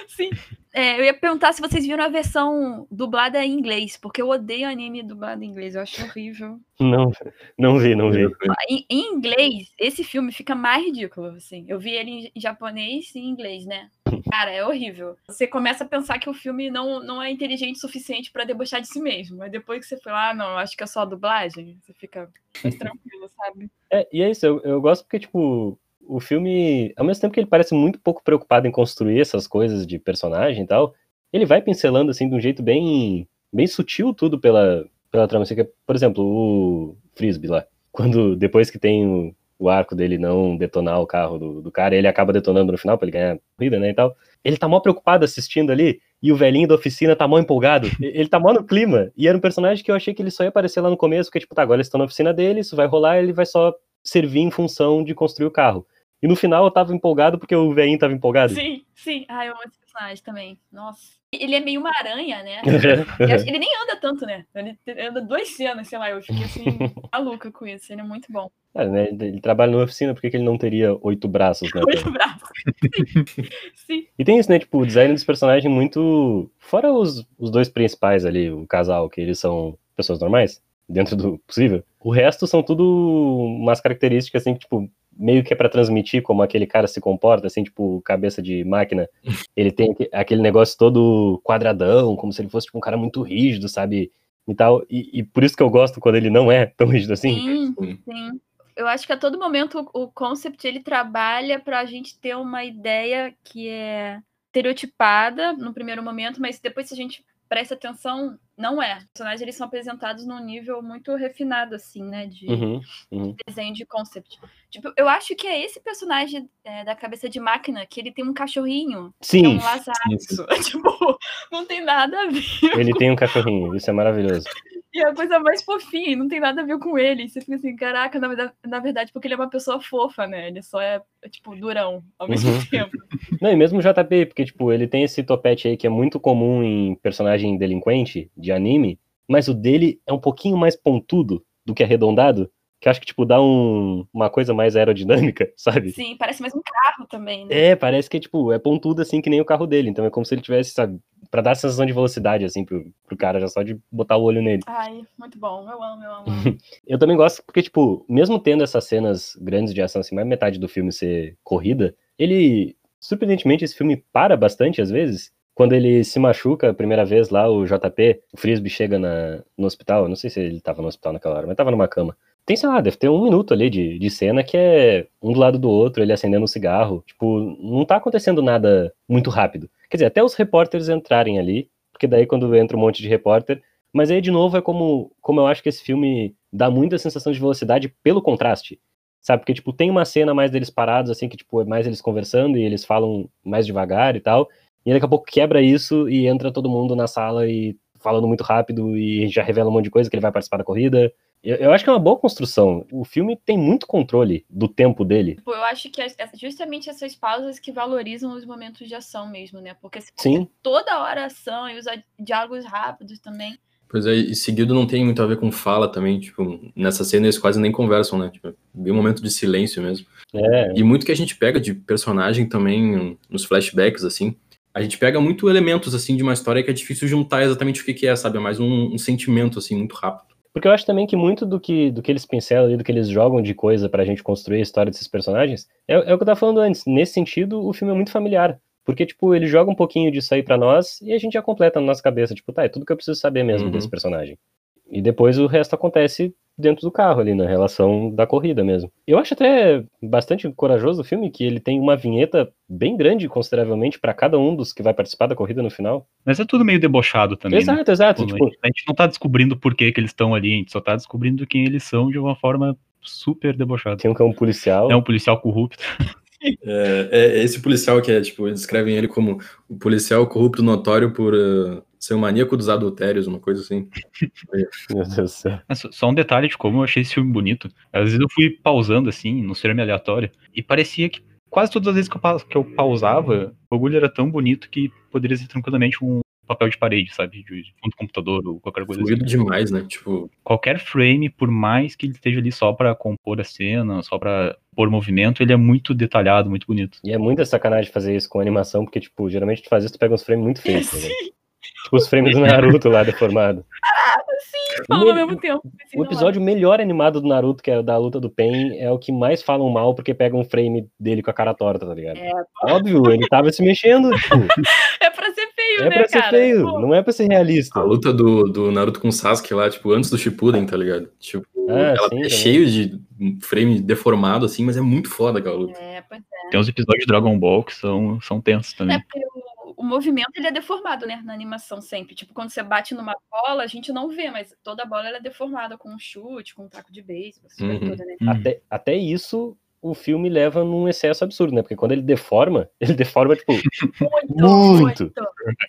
B: Sim. É, eu ia perguntar se vocês viram a versão dublada em inglês, porque eu odeio anime dublado em inglês, eu acho horrível.
A: Não, não vi, não vi.
B: Em, em inglês, esse filme fica mais ridículo, assim. Eu vi ele em- japonês e em inglês, né? Cara, é horrível. Você começa a pensar que o filme não, não é inteligente o suficiente pra debochar de si mesmo. Mas depois que você foi lá, ah, não, eu acho que é só a dublagem, você fica mais tranquilo, sabe?
A: É, e é isso, eu, eu gosto porque, tipo, o filme, ao mesmo tempo que ele parece muito pouco preocupado em construir essas coisas de personagem e tal, ele vai pincelando, assim, de um jeito bem, bem sutil tudo pela, pela trama. Por exemplo, o Frisbee lá, quando, depois que tem o, o arco dele não detonar o carro do, do cara, ele acaba detonando no final pra ele ganhar a corrida, né, e tal, ele tá mó preocupado assistindo ali, e o velhinho da oficina tá mó empolgado, ele tá mó no clima, e era um personagem que eu achei que ele só ia aparecer lá no começo, porque, tipo, tá, agora eles estão na oficina dele, isso vai rolar, ele vai só servir em função de construir o carro. E no final eu tava empolgado porque o velhinho tava empolgado.
B: Sim, sim. Ah, eu amo esse personagem também. Nossa. Ele é meio uma aranha, né? [LAUGHS] Ele nem anda tanto, né? Ele anda duas cenas, sei lá. Eu fiquei assim, [LAUGHS] maluca com isso. Ele é muito bom.
A: Ah, né, ele trabalha numa oficina, por que ele não teria oito braços, né? [LAUGHS]
B: Muito bravo. Sim.
A: E tem isso, né? Tipo, o design dos personagens muito. Fora os, os dois principais ali, o casal, que eles são pessoas normais, dentro do possível. O resto são tudo umas características, assim, que, tipo, meio que é pra transmitir como aquele cara se comporta, assim, tipo, cabeça de máquina. [LAUGHS] Ele tem aque- aquele negócio todo quadradão, como se ele fosse, tipo, um cara muito rígido, sabe? e tal. E, e por isso que eu gosto quando ele não é tão rígido assim.
B: Sim, sim. Eu acho que a todo momento o, o concept ele trabalha para a gente ter uma ideia que é estereotipada no primeiro momento, mas depois se a gente presta atenção, não é. Os personagens eles são apresentados num nível muito refinado, assim, né? De
A: Uhum, uhum.
B: desenho de concept. Tipo, eu acho que é esse personagem é, da cabeça de máquina que ele tem um cachorrinho. É
A: Sim,
B: um lazato.
D: sim. [LAUGHS]
B: tipo, não tem nada a ver.
A: ele tem um cachorrinho, isso é maravilhoso.
B: E é a coisa mais fofinha, não tem nada a ver com ele. Você fica assim, caraca, na verdade, na verdade, porque ele é uma pessoa fofa, né? Ele só é, tipo, durão ao mesmo
A: Uhum.
B: tempo. [LAUGHS]
A: Não, e mesmo o JP, porque, tipo, ele tem esse topete aí que é muito comum em personagem delinquente de anime, mas o dele é um pouquinho mais pontudo do que arredondado, que acho que, tipo, dá um- uma coisa mais aerodinâmica, [LAUGHS] sabe?
B: Sim, parece mais um carro também, né?
A: É, parece que, tipo, é pontudo assim que nem o carro dele, então é como se ele tivesse, sabe, pra dar a sensação de velocidade, assim, pro, pro cara, já só de botar o olho nele.
B: Ai, muito bom. Eu amo, eu amo. [LAUGHS]
A: Eu também gosto porque, tipo, mesmo tendo essas cenas grandes de ação, assim, mais metade do filme ser corrida, ele, surpreendentemente, esse filme para bastante às vezes. Quando ele se machuca a primeira vez lá, o JP, o Frisbee chega na, no hospital, eu não sei se ele tava no hospital naquela hora, mas tava numa cama. Tem, sei lá, deve ter um minuto ali de, de cena que é um do lado do outro, ele acendendo um cigarro. Tipo, não tá acontecendo nada muito rápido. Quer dizer, até os repórteres entrarem ali, porque daí quando entra um monte de repórter, mas aí, de novo, é como, como eu acho que esse filme dá muita sensação de velocidade pelo contraste. Sabe? Porque, tipo, tem uma cena mais deles parados, assim, que, tipo, é mais eles conversando e eles falam mais devagar e tal. E daqui a pouco quebra isso e entra todo mundo na sala e falando muito rápido e já revela um monte de coisa que ele vai participar da corrida. Eu, eu acho que é uma boa construção. O filme tem muito controle do tempo dele.
B: Tipo, eu acho que é é justamente essas pausas que valorizam os momentos de ação mesmo, né? Porque se
A: Sim.
B: toda hora ação e usar diálogos rápidos também.
D: Pois é, e seguido não tem muito a ver com fala também, tipo, nessa cena eles quase nem conversam, né? Tipo, bem um momento de silêncio mesmo.
A: É,
D: E muito que a gente pega de personagem também nos flashbacks, assim. A gente pega muito elementos, assim, de uma história que é difícil juntar exatamente o que, que é, sabe? É mais um, um sentimento, assim, muito rápido.
A: Porque eu acho também que muito do que, do que eles pincelam e do que eles jogam de coisa pra gente construir a história desses personagens é, é o que eu tava falando antes. Nesse sentido, o filme é muito familiar. Porque, tipo, ele joga um pouquinho disso aí pra nós e a gente já completa na nossa cabeça. Tipo, tá, é tudo que eu preciso saber mesmo
D: Uhum.
A: desse personagem. E depois o resto acontece dentro do carro ali, na relação da corrida mesmo. Eu acho até bastante corajoso o filme, que ele tem uma vinheta bem grande, consideravelmente, pra cada um dos que vai participar da corrida no final.
C: Mas é tudo meio debochado também. né?
A: exato, exato.
C: Tipo,
A: Tipo,
C: a, gente, não tá descobrindo por que, que eles estão ali, a gente só tá descobrindo quem eles são de uma forma super debochada.
A: tem um que é um policial.
C: É um policial corrupto. [LAUGHS]
D: É, é esse policial que é, tipo, eles descrevem ele como o policial corrupto notório por eh, ser um maníaco dos adultérios, uma coisa assim. [LAUGHS]
A: Meu Deus do céu.
C: Só- um detalhe de como eu achei esse filme bonito. Às vezes eu fui pausando assim, no filme aleatório, e parecia que quase todas as vezes que eu, que eu pausava, o bagulho era tão bonito que poderia ser tranquilamente um papel de parede, sabe? De, de fundo do computador ou qualquer coisa
D: Fluido
C: assim.
D: demais, né? Tipo,
C: Qualquer frame, por mais que ele esteja ali só pra compor a cena, só pra pôr movimento, ele é muito detalhado, muito bonito.
A: E é muita sacanagem fazer isso com animação, porque, tipo, geralmente tu faz isso, tu pega uns frames muito feios, tá ligado? [LAUGHS] Tipo os frames do Naruto lá deformado. [LAUGHS]
B: Falando
A: Me-
B: ao mesmo tempo.
A: O episódio melhor animado do Naruto, que é o da luta do Pen, é o que mais falam mal porque pega um frame dele com a cara torta, tá ligado?
B: É.
A: Óbvio, ele tava se mexendo, tipo,
B: É [LAUGHS] É pra ser feio,
A: é
B: né,
A: pra ser
B: cara?
A: feio,
B: Pô,
A: não é pra ser realista.
D: A luta do, do Naruto com o Sasuke lá, tipo, antes do Shippuden, tá ligado? Tipo,
A: Ah,
D: ela
A: sim,
D: é
A: também.
D: cheio de frame deformado, assim, mas é muito foda aquela luta.
B: É, pois é.
C: Tem uns episódios de Dragon Ball que são, são tensos
B: É
C: também.
B: porque o, o movimento ele é deformado, né, na animação sempre. Tipo, quando você bate numa bola, a gente não vê, mas toda bola ela é deformada com um chute, com um taco de beisebol,
D: Uhum.
B: toda, né?
C: Hum.
A: Até, até isso o filme leva num excesso absurdo, né? Porque quando ele deforma, [LAUGHS] ele deforma, tipo,
B: Muito,
A: Muito.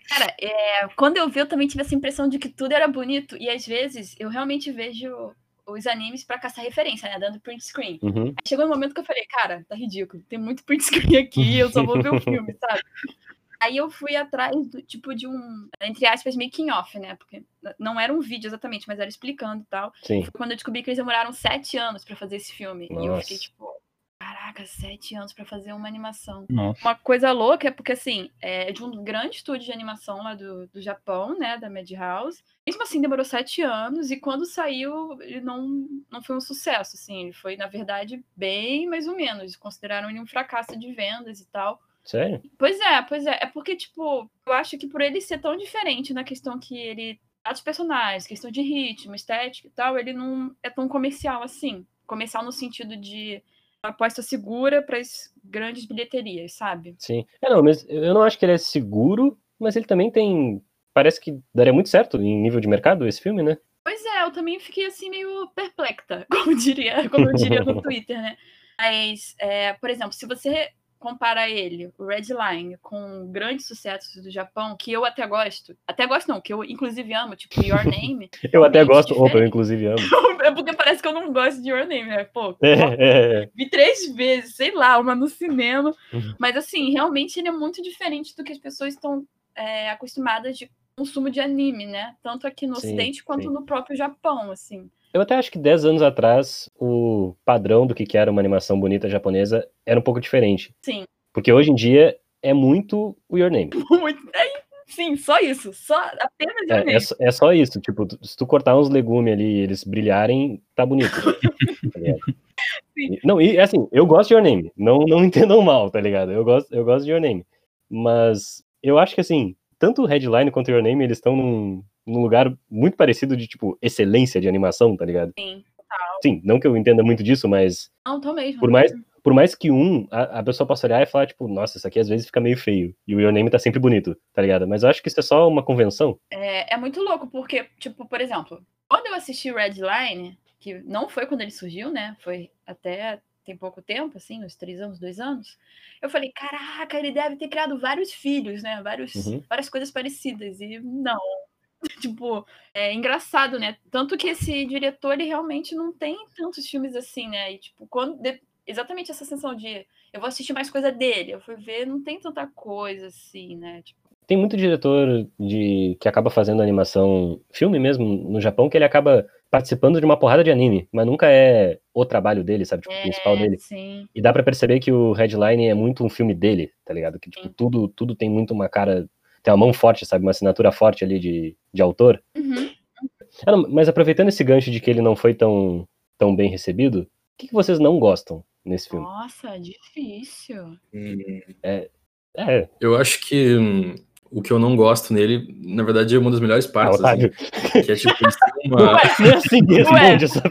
B: Cara, é, quando eu vi, eu também tive essa impressão de que tudo era bonito. E às vezes eu realmente vejo os animes pra caçar referência, né? Dando print screen.
A: uhum,
B: Aí chegou um momento que eu falei, cara, tá ridículo. Tem muito print screen aqui, eu só vou ver o [LAUGHS] filme, sabe? Aí eu fui atrás do tipo de um, entre aspas, making off, né? Porque não era um vídeo exatamente, mas era explicando e tal.
A: sim.
B: Foi quando eu descobri que eles demoraram sete anos pra fazer esse filme. E eu fiquei
A: Nossa.
B: tipo, caraca, sete anos pra fazer uma animação.
C: Nossa.
B: Uma coisa louca é porque, assim, é de um grande estúdio de animação lá do, do Japão, né, da Madhouse. Mesmo assim, demorou sete anos e quando saiu, ele não, não foi um sucesso, assim. Ele foi, na verdade, bem mais ou menos. Consideraram ele um fracasso de vendas e tal.
A: Sério?
B: Pois é, pois é. É porque, tipo, eu acho que por ele ser tão diferente na questão que ele Atos personagens, questão de ritmo, estética e tal, ele não é tão comercial assim. Comercial no sentido de aposta segura para as grandes bilheterias, sabe?
A: Sim. É, não, mas eu não acho que ele é seguro, mas ele também tem. Parece que daria muito certo em nível de mercado esse filme, né?
B: Pois é, eu também fiquei assim meio perplexa, [LAUGHS] como diria, como eu diria no [LAUGHS] Twitter, né? Mas, é, por exemplo, se você compara ele, o Red Line, com grandes sucessos do Japão, que eu até gosto. Até gosto não, que eu inclusive amo, tipo Your [LAUGHS] Name.
A: eu até gosto, opa, eu inclusive amo. [LAUGHS]
B: é porque parece que eu não gosto de Your Name, né? Pô,
A: é, é, é.
B: vi três vezes, sei lá, uma no cinema.
A: Uhum.
B: Mas assim, realmente ele é muito diferente do que as pessoas estão é, acostumadas de consumo de anime, né? Tanto aqui no
A: Sim,
B: Ocidente quanto
A: sim.
B: no próprio Japão, assim.
A: Eu até acho que 10 anos atrás, o padrão do que era uma animação bonita japonesa era um pouco diferente.
B: Sim.
A: Porque hoje em dia é muito o Your Name. [LAUGHS]
B: Muito. É, sim, só isso. Só apenas Your
A: É,
B: Name.
A: é, só- é só isso. Tipo, se tu cortar uns legumes ali e eles brilharem, tá bonito. [LAUGHS] tá?
B: Sim.
A: Não, e assim, eu gosto de Your Name. Não, não entendam mal, tá ligado? Eu gosto, eu gosto de Your Name. Mas eu acho que assim, tanto o Headline quanto o Your Name, eles estão num, num lugar muito parecido de, tipo, excelência de animação, tá ligado?
B: Sim.
A: Sim, não que eu entenda muito disso, mas
B: Não, tô mesmo.
A: por mais, por mais que um, a, a pessoa possa olhar e falar, tipo, nossa, isso aqui às vezes fica meio feio. E o Your Name tá sempre bonito, tá ligado? Mas eu acho que isso é só uma convenção.
B: É, é muito louco, porque, tipo, por exemplo, quando eu assisti Red Line, que não foi quando ele surgiu, né? Foi até tem pouco tempo, assim, uns três anos, dois anos. Eu falei, caraca, ele deve ter criado vários filhos, né? Vários,
A: Uhum.
B: Várias coisas parecidas. E não. [LAUGHS] tipo, é engraçado, né? Tanto que esse diretor, ele realmente não tem tantos filmes assim, né? E, tipo, quando. de- Exatamente essa sensação de eu vou assistir mais coisa dele. Eu fui ver, não tem tanta coisa assim, né? Tipo,
A: Tem muito diretor de que acaba fazendo animação, filme mesmo, no Japão, que ele acaba participando de uma porrada de anime, mas nunca é o trabalho dele, sabe? Tipo, o principal
B: é,
A: dele.
B: sim.
A: E dá pra perceber que o Headline é muito um filme dele, tá ligado? Que tipo,
B: Sim.
A: tudo, tudo tem muito uma cara, tem uma mão forte, sabe? Uma assinatura forte ali de, de autor.
B: Uhum.
A: Ah, não, mas aproveitando esse gancho de que ele não foi tão, tão bem recebido, o que, que vocês não gostam nesse filme?
B: Nossa, difícil.
A: É,
D: Eu acho que hum, o que eu não gosto nele, na verdade, é uma das melhores
A: ah,
D: partes. assim,
A: Otávio,
D: que é tipo, têm [LAUGHS] uma.
A: nem assim responde essa,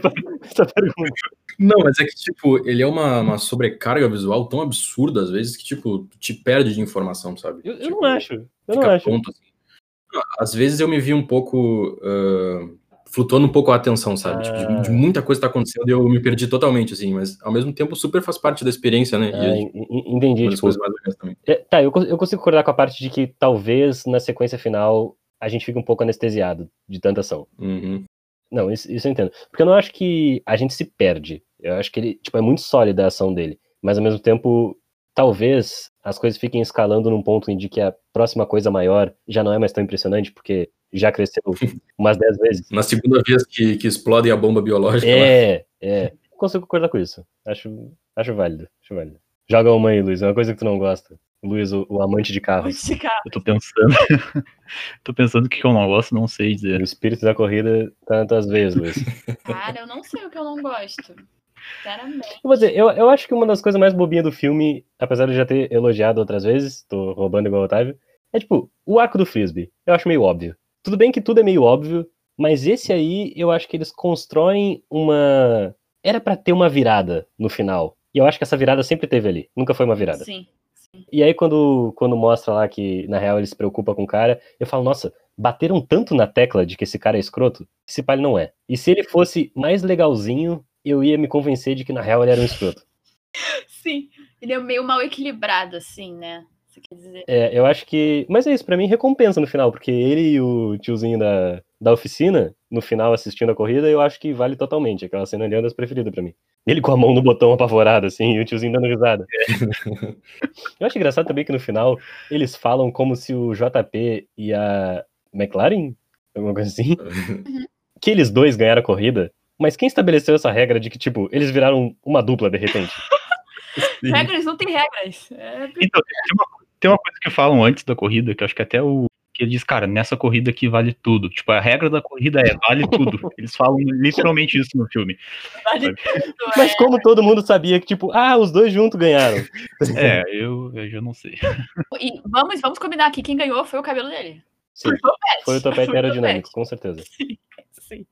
A: essa pergunta.
D: Não, mas é que, tipo, ele é uma, uma sobrecarga visual tão absurda, às vezes, que, tipo, te perde de informação, sabe?
A: Eu, eu
D: Tipo,
A: não acho, eu não
D: fica
A: acho.
D: tonto, assim. Às vezes eu me vi um pouco. ah, flutuando um pouco a atenção, sabe? Tipo, de,
A: Ah.
D: de muita coisa que tá acontecendo e eu me perdi totalmente, assim, mas ao mesmo tempo super faz parte da experiência, né?
A: Ah,
D: e
A: en- en- entendi, tipo. É, tá, eu, eu consigo concordar com a parte de que talvez na sequência final a gente fique um pouco anestesiado de tanta ação.
D: Uhum.
A: Não, isso, isso eu entendo. Porque eu não acho que a gente se perde. Eu acho que ele, tipo, é muito sólida a ação dele. Mas ao mesmo tempo, talvez as coisas fiquem escalando num ponto em que a próxima coisa maior já não é mais tão impressionante, porque já cresceu [LAUGHS] umas 10 vezes.
D: Na segunda vez que, que explodem a bomba biológica. lá.
A: É, é. Consigo concordar com isso. Acho, acho válido. Acho válido. Joga uma aí, Luiz. É uma coisa que tu não gosta. Luiz, o, o amante de carros.
B: Onde ficar?
C: Eu tô pensando. [LAUGHS] tô pensando o que que eu não gosto, não sei dizer.
A: O espírito da corrida tá nas tuas veias, Luiz. [LAUGHS]
B: Cara, eu não sei o que eu não gosto. Sinceramente.
A: Eu vou dizer, eu, eu acho que uma das coisas mais bobinhas do filme, apesar de eu já ter elogiado outras vezes, tô roubando igual o Otávio, é tipo, o arco do Frisbee. Eu acho meio óbvio. Tudo bem que tudo é meio óbvio, mas esse aí eu acho que eles constroem uma. Era pra ter uma virada no final. E eu acho que essa virada sempre teve ali. Nunca foi uma virada.
B: Sim.
A: E aí, quando, quando mostra lá que, na real, ele se preocupa com o cara, eu falo, nossa, bateram tanto na tecla de que esse cara é escroto, que esse pai não é. E se ele fosse mais legalzinho, eu ia me convencer de que, na real, ele era um escroto.
B: Sim. Ele é meio mal equilibrado, assim, né? Você quer dizer?
A: É, eu acho que. Mas é isso, pra mim recompensa no final, porque ele e o tiozinho da, da oficina, no final assistindo a corrida, eu acho que vale totalmente. Aquela cena ali é uma das preferidas pra mim. Ele com a mão no botão apavorado, assim, e o tiozinho dando risada. eu acho engraçado também que no final eles falam como se o JP e a McLaren, alguma coisa assim, que eles dois ganharam a corrida. Mas quem estabeleceu essa regra de que, tipo, eles viraram uma dupla de repente? [LAUGHS]
B: Regras não tem regras. É...
C: Então, tem uma, tem uma coisa que falam antes da corrida, que eu acho que até o. Ele diz, cara, nessa corrida aqui vale tudo. Tipo, a regra da corrida é vale tudo. [LAUGHS] Eles falam literalmente isso no filme.
B: Vale tudo,
A: Mas
B: é.
A: como todo mundo sabia que, tipo, ah, os dois juntos ganharam.
C: É, eu, eu já não sei.
B: E vamos, vamos combinar aqui. Quem ganhou foi o cabelo dele.
A: Sim,
B: Foi o topete.
A: foi o topete aerodinâmico, com certeza.
B: Sim, sim.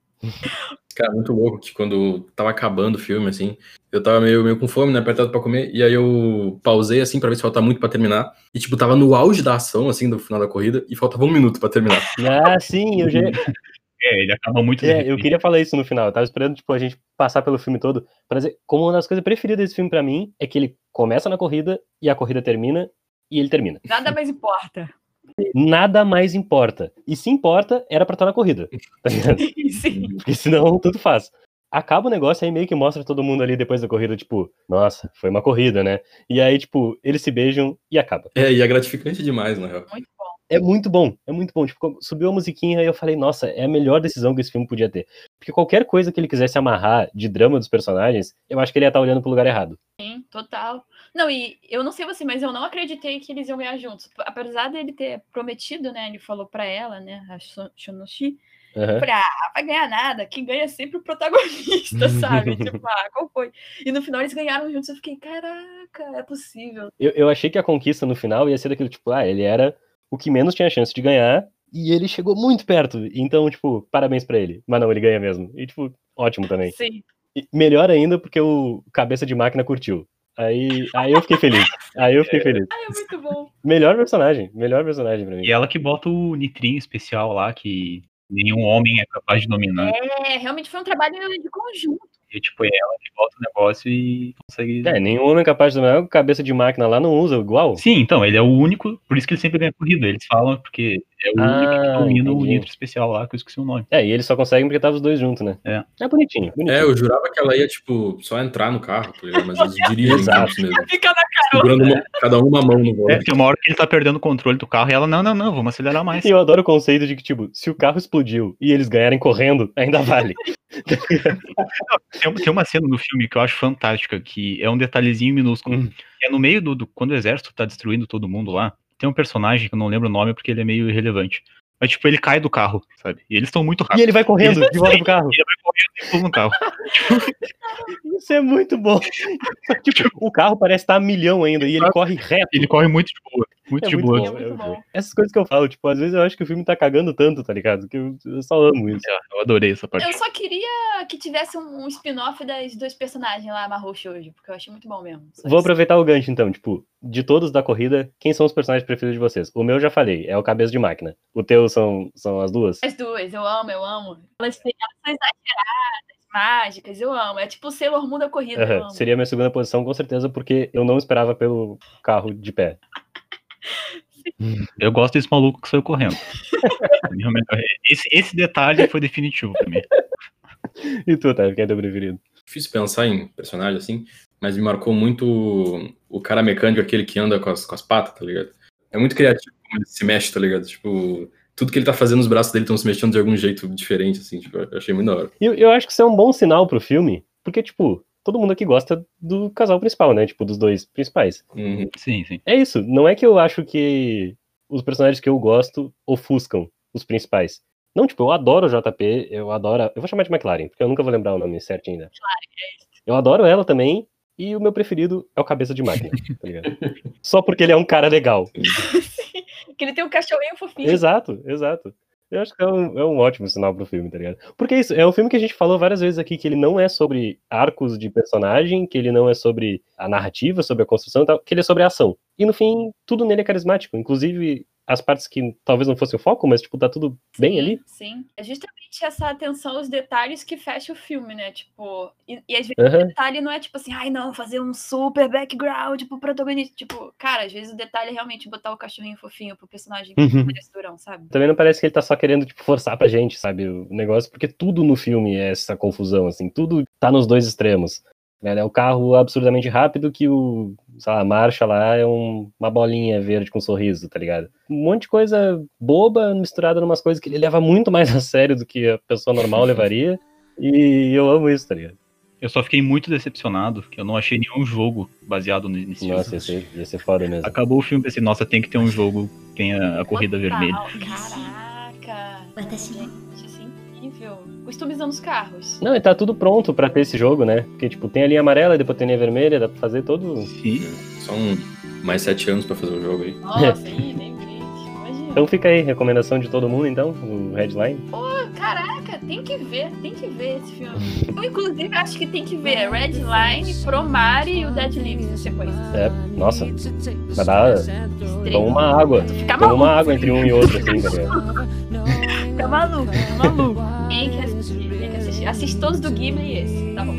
D: Cara, muito louco que quando tava acabando o filme, assim, eu tava meio, meio com fome, né, apertado pra comer, e aí eu pausei, assim, pra ver se faltava muito pra terminar, e, tipo, tava no auge da ação, assim, do final da corrida, e faltava um minuto pra terminar.
A: Ah, sim, eu já. [LAUGHS]
C: É, ele acaba muito.
A: É, eu queria falar isso no final. Eu tava esperando, tipo, a gente passar pelo filme todo pra dizer como uma das coisas preferidas desse filme pra mim é que ele começa na corrida e a corrida termina e ele termina.
B: Nada mais importa.
A: Nada mais importa. E se importa, era pra estar na corrida. Tá ligado? [LAUGHS]
B: Sim.
A: Porque senão tudo faz. Acaba o negócio aí meio que mostra todo mundo ali depois da corrida, tipo, nossa, foi uma corrida, né? E aí, tipo, eles se beijam e acaba.
D: É, e é gratificante demais, na real.
B: Muito bom.
A: É muito bom, é muito bom. Tipo, subiu a musiquinha e eu falei, nossa, é a melhor decisão que esse filme podia ter. Porque qualquer coisa que ele quisesse amarrar de drama dos personagens, eu acho que ele ia estar olhando pro lugar errado.
B: Sim, total. Não, e eu não sei você, mas eu não acreditei que eles iam ganhar juntos. Apesar dele ter prometido, né? Ele falou pra ela, né? A Shon- Shonoshi.
A: Aham.
B: Eu falei, ah, vai ganhar nada. Quem ganha é sempre o protagonista, [LAUGHS] sabe? tipo, ah, qual foi? E no final eles ganharam juntos. Eu fiquei, caraca, é possível.
A: Eu, eu achei que a conquista no final ia ser daquilo, tipo, ah, ele era o que menos tinha chance de ganhar e ele chegou muito perto. Então, tipo, parabéns pra ele. Mas não, ele ganha mesmo. E, tipo, ótimo também.
B: Sim.
A: E melhor ainda porque o cabeça de máquina curtiu. Aí, aí eu fiquei feliz. Aí eu fiquei feliz.
B: Ah, é muito bom.
A: Melhor personagem. Melhor personagem pra mim.
C: E ela que bota o nitrinho especial lá, que nenhum homem é capaz de dominar.
B: É, realmente foi um trabalho de conjunto.
C: E tipo, é ela que bota o negócio e consegue.
A: É, nenhum homem capaz de dominar cabeça de máquina lá não usa igual.
C: Sim, então, ele é o único, por isso que ele sempre ganha corrida. Eles falam porque é o único que
A: Ah,
C: domina o
A: entendi.
C: nitro especial lá, que eu esqueci o nome.
A: É, e eles só conseguem porque tava os dois juntos, né?
C: É.
A: É bonitinho, bonitinho.
D: É, eu jurava que ela ia, tipo, só entrar no carro, tá? Mas eles dirigem
A: Exato.
D: mesmo.
B: Fica na
D: Segurando uma- cada um uma mão no
C: É,
D: volante.
C: tem uma hora que ele tá perdendo o controle do carro e ela, não, não, não, vamos acelerar mais.
A: E eu adoro o conceito de que, tipo, se o carro explodiu e eles ganharem correndo, ainda vale. [LAUGHS]
C: Tem, tem uma cena no filme que eu acho fantástica, que é um detalhezinho minúsculo.
A: Hum.
C: É no meio do, do- Quando o exército tá destruindo todo mundo lá, tem um personagem que eu não lembro o nome porque ele é meio irrelevante. Mas, tipo, ele cai do carro, sabe? E eles estão muito
A: E
C: rápidos.
A: ele vai correndo de volta pro carro.
C: Ele vai correndo e pula no carro. [LAUGHS]
A: Isso é muito bom. [LAUGHS] tipo, o carro parece estar a milhão ainda e ele corre reto.
C: Ele corre muito de boa. Muito
A: É
C: de
A: muito
C: boa.
A: bom,
B: É muito
A: é
B: bom.
A: Essas coisas que eu falo, tipo, às vezes eu acho que o filme tá cagando tanto, tá ligado? Que eu, eu só amo isso.
C: É, Eu adorei essa parte.
B: Eu só queria que tivesse um, um spin-off das dois personagens lá, Marrocho hoje, porque eu achei muito bom mesmo.
A: Vou
B: isso.
A: aproveitar o gancho então, tipo, de todos da corrida, quem são os personagens preferidos de vocês? O meu eu já falei, é o cabeça de máquina. O teu são, são as duas?
B: As duas, eu amo, eu amo. Elas, são exageradas, mágicas, eu amo. É tipo o Sailor Moon da corrida, amo.
A: Seria a minha segunda posição, com certeza, porque eu não esperava pelo carro de pé.
C: Eu gosto desse maluco que saiu correndo. [LAUGHS] Esse, esse detalhe foi definitivo pra mim.
A: E tu, tá? Quem é teu preferido?
D: Difícil pensar em personagem assim, mas me marcou muito o- o cara mecânico, aquele que anda com as, com as patas, tá ligado? É muito criativo como ele se mexe, tá ligado? Tipo, tudo que ele tá fazendo, os braços dele estão se mexendo de algum jeito diferente, assim, tipo, eu achei muito da hora.
A: E eu, eu acho que isso é um bom sinal pro filme, porque, tipo, todo mundo aqui gosta do casal principal, né? Tipo, dos dois principais.
D: Uhum.
C: Sim, sim.
A: É isso, não é que eu acho que os personagens que eu gosto ofuscam os principais. Não, tipo, eu adoro o JP, eu adoro. a- Eu vou chamar de McLaren, porque eu nunca vou lembrar o nome certo ainda. Eu adoro ela também, e o meu preferido é o Cabeça de Máquina, tá ligado? [LAUGHS] Só porque ele é um cara legal. [LAUGHS]
B: Sim, que ele tem um cachorrinho fofinho.
A: Exato, exato. Eu acho que é um, é um ótimo sinal pro filme, tá ligado? Porque é isso, é um filme que a gente falou várias vezes aqui, que ele não é sobre arcos de personagem, que ele não é sobre a narrativa, sobre a construção e tal, que ele é sobre a ação. E no fim, tudo nele é carismático, inclusive as partes que talvez não fossem o foco, mas tipo, tá tudo bem
B: Sim,
A: ali.
B: Sim. É justamente essa atenção aos detalhes que fecha o filme, né? Tipo, e, e às vezes
A: Aham.
B: o detalhe não é tipo assim, ai não, fazer um super background pro protagonista. Tipo, cara, às vezes o detalhe é realmente botar o cachorrinho fofinho pro personagem que
A: Uhum.
B: merece durão, sabe?
A: Também não parece que ele tá só querendo, tipo, forçar pra gente, sabe, o negócio, porque tudo no filme é essa confusão, assim, tudo tá nos dois extremos. né? É o carro absurdamente rápido que o, sei lá, a marcha lá é um- uma bolinha verde com um sorriso, tá ligado? Um monte de coisa boba misturada numas coisas que ele leva muito mais [LAUGHS] a sério do que a pessoa normal levaria. [LAUGHS] E eu amo isso, tá ligado?
C: Eu só fiquei muito decepcionado, que eu não achei nenhum jogo baseado nesse
A: Nossa, ia
C: filme.
A: ser, ia ser foda mesmo.
C: Acabou o filme, pensei, nossa, tem que ter um jogo que tenha a corrida vermelha.
B: Caraca. É incrível. Customizando os carros.
A: Não, e tá tudo pronto pra ter esse jogo, né? Porque, tipo, tem a linha amarela e depois tem a linha vermelha, dá pra fazer todo.
C: Sim.
D: Só um, mais sete anos pra fazer o jogo aí.
B: Nossa, nem vi. Imagina.
A: Então fica aí, recomendação de todo mundo, então, o Headline.
B: Pô, caraca, tem que ver, tem que ver esse filme. Eu, inclusive, acho que tem que ver Redline, Promare e o Dead Leaves na sequência.
A: É, nossa, vai dar. Toma uma água. Toma uma água entre um e outro, assim, tá ligado? [LAUGHS]
B: Fica maluco, fica maluco. Tem que assistir, tem que assistir. Assiste todos do Ghibli e esse, tá bom.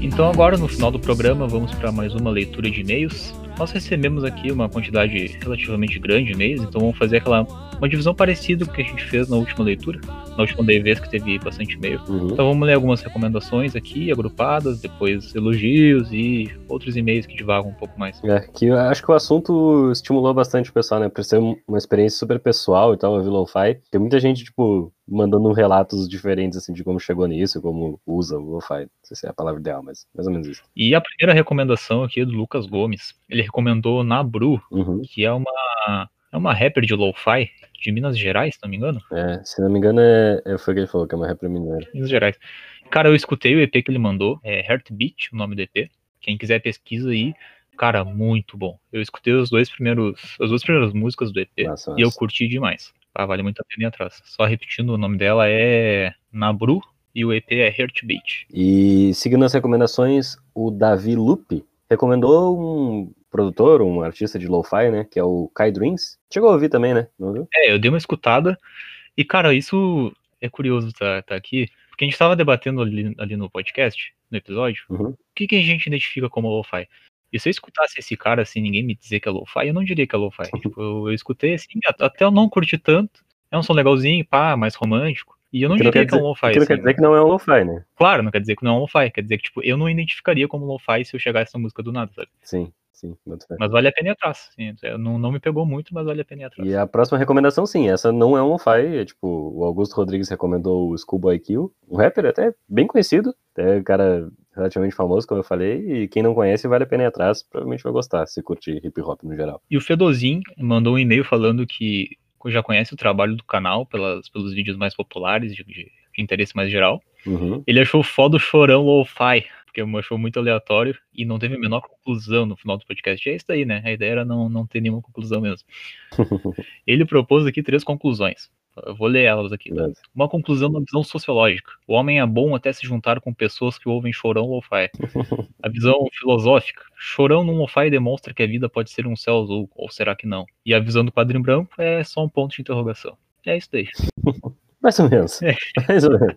C: Então agora no final do programa vamos para mais uma leitura de e-mails. Nós recebemos aqui uma quantidade relativamente grande de e-mails, então vamos fazer aquela uma divisão parecida com o que a gente fez na última leitura, na última vez que teve bastante e-mail.
A: Uhum.
C: Então vamos ler algumas recomendações aqui, agrupadas, depois elogios e outros e-mails que divagam um pouco mais.
A: É, que eu acho que o assunto estimulou bastante o pessoal, né? Por ser uma experiência super pessoal e tal, a Lo-Fi. Tem muita gente, tipo, mandando relatos diferentes, assim, de como chegou nisso, como usa o Lo-Fi. Não sei se é a palavra ideal, mas mais ou menos isso.
C: E a primeira recomendação aqui é do Lucas Gomes. Ele recomendou Nabru,
A: Uhum.
C: que é uma é uma rapper de lo-fi de Minas Gerais, se não me engano.
A: É, se não me engano, é, é, foi o que ele falou, que é uma rapper mineira.
C: Minas Gerais. Cara, eu escutei o EP que ele mandou, é Heartbeat, o nome do EP. Quem quiser pesquisa aí, cara, muito bom. Eu escutei os dois primeiros, as duas primeiras músicas do EP
A: Massa,
C: e eu
A: massa.
C: curti demais. Ah, vale muito a pena ir atrás. Só repetindo, o nome dela é Nabru e o EP é Heartbeat.
A: E seguindo as recomendações, o Davi Lupe recomendou um produtor, um artista de lo-fi, né? Que é o Kai Dreams. Chegou a ouvir também, né? Não viu?
C: É, eu dei uma escutada e, cara, isso é curioso tá, tá aqui, porque a gente tava debatendo ali, ali no podcast, no episódio,
A: Uhum.
C: o que, que a gente identifica como lo-fi. E se eu escutasse esse cara sem ninguém me dizer que é lo-fi, eu não diria que é lo-fi. [LAUGHS] tipo, eu, eu escutei assim, até eu não curti tanto. É um som legalzinho, pá, mais romântico. E eu não diria que é um
A: dizer-
C: lo-fi. Assim.
A: quer dizer que não é um lo-fi, né?
C: Claro, não quer dizer que não é um lo-fi. Quer dizer que, tipo, eu não identificaria como lo-fi se eu chegasse essa música do nada, sabe?
A: Sim, sim.
C: Mas vale a pena ir atrás. Sim, é, não, não me pegou muito, mas vale a pena ir atrás.
A: E a próxima recomendação, sim, essa não é um lo-fi, é tipo, o Augusto Rodrigues recomendou o Schoolboy Q, um rapper até bem conhecido, até um cara relativamente famoso, como eu falei, e quem não conhece vale a pena ir atrás, provavelmente vai gostar, se curtir hip hop no geral.
C: E o Fedozin mandou um e-mail falando que já conhece o trabalho do canal pelas, pelos vídeos mais populares, de, de- de interesse mais geral.
A: Uhum.
C: Ele achou foda o chorão lo-fi, porque achou muito aleatório e não teve a menor conclusão no final do podcast. É isso daí, né? A ideia era não, não ter nenhuma conclusão mesmo. [LAUGHS] Ele propôs aqui três conclusões. Eu vou ler elas aqui. tá? Uma conclusão na visão sociológica. O homem é bom até se juntar com pessoas que ouvem chorão lo-fi. [LAUGHS] A visão filosófica. Chorão num lo-fi demonstra que a vida pode ser um céu azul, ou será que não? E a visão do quadrinho branco é só um ponto de interrogação. É isso daí. [LAUGHS]
A: Mais ou menos.
C: É. [LAUGHS]
A: Mais ou menos.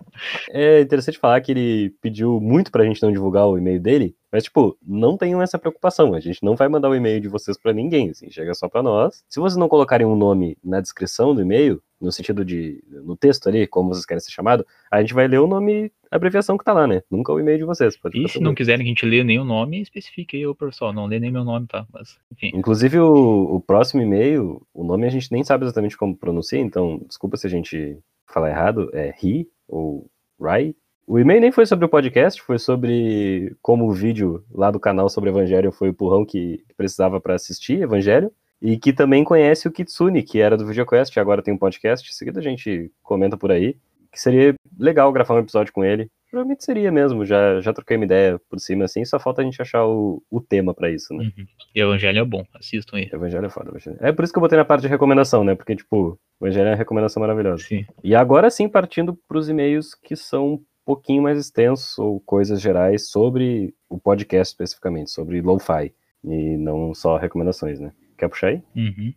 A: É interessante falar que ele pediu muito pra gente não divulgar o e-mail dele, mas, tipo, não tenham essa preocupação. A gente não vai mandar o e-mail de vocês pra ninguém, assim, chega só pra nós. Se vocês não colocarem um nome na descrição do e-mail, no sentido de, no texto ali, como vocês querem ser chamado, a gente vai ler o nome, a abreviação que tá lá, né? Nunca o e-mail de vocês. Pode
C: E se não quiserem que a gente lê nenhum nome, especifique aí, ô pessoal. Não lê nem meu nome, tá? Mas, enfim.
A: Inclusive, o, o próximo e-mail, o nome a gente nem sabe exatamente como pronuncia, então desculpa se a gente falar errado, é Ri ou Rai. O e-mail nem foi sobre o podcast, foi sobre como o vídeo lá do canal sobre Evangelho foi o empurrão que precisava para assistir Evangelho. E que também conhece o Kitsune, que era do VideoQuest, e agora tem um podcast. Em seguida a gente comenta por aí. Que seria legal gravar um episódio com ele. Provavelmente seria mesmo, já, já troquei uma ideia por cima assim, só falta a gente achar o, o tema para isso, né?
C: Uhum. E Evangelho é bom, assistam aí.
A: Evangelho é foda, Evangelho. É por isso que eu botei na parte de recomendação, né? Porque, tipo, o Evangelho é uma recomendação maravilhosa.
C: Sim.
A: E agora sim, partindo pros e-mails que são um pouquinho mais extensos, ou coisas gerais sobre o podcast especificamente, sobre lo-fi. E não só recomendações, né? Quer puxar aí?
C: Uhum.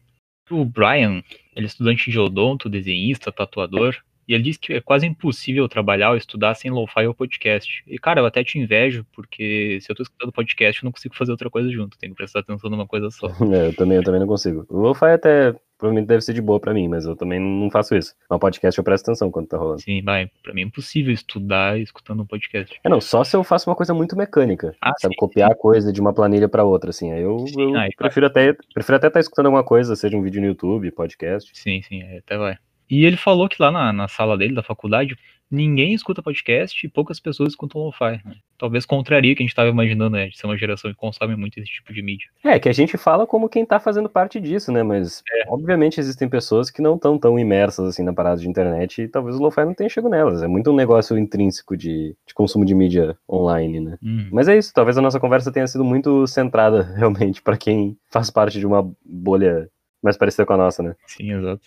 C: O Brian, ele é estudante de odonto, desenhista, tatuador, e ele disse que é quase impossível trabalhar ou estudar sem lo-fi ou podcast. E, cara, eu até te invejo, porque se eu tô escutando podcast, eu não consigo fazer outra coisa junto, tenho que prestar atenção numa coisa só. [LAUGHS]
A: É, eu, também, eu também não consigo. O lo-fi até provavelmente deve ser de boa pra mim, mas eu também não faço isso. No podcast eu presto atenção quando tá rolando.
C: Sim, vai, pra mim é impossível estudar escutando um podcast.
A: É, não, só se eu faço uma coisa muito mecânica.
C: Ah,
A: sabe,
C: sim,
A: copiar a coisa de uma planilha pra outra, assim. Aí eu,
C: Sim,
A: eu
C: aí,
A: prefiro até prefiro até estar escutando alguma coisa, seja um vídeo no YouTube, podcast.
C: Sim, sim, aí até vai. E ele falou que lá na, na sala dele, da faculdade, ninguém escuta podcast e poucas pessoas escutam lo-fi. né? Talvez contraria o que a gente estava imaginando, né? De ser uma geração que consome muito esse tipo de mídia.
A: É, que a gente fala como quem tá fazendo parte disso, né? Mas, obviamente, existem pessoas que não estão tão imersas, assim, na parada de internet e talvez o lo-fi não tenha chego nelas. É muito um negócio intrínseco de, de consumo de mídia online, né?
C: Hum.
A: Mas é isso, talvez a nossa conversa tenha sido muito centrada, [LAUGHS] realmente, pra quem faz parte de uma bolha mais parecida com a nossa, né?
C: Sim, exato.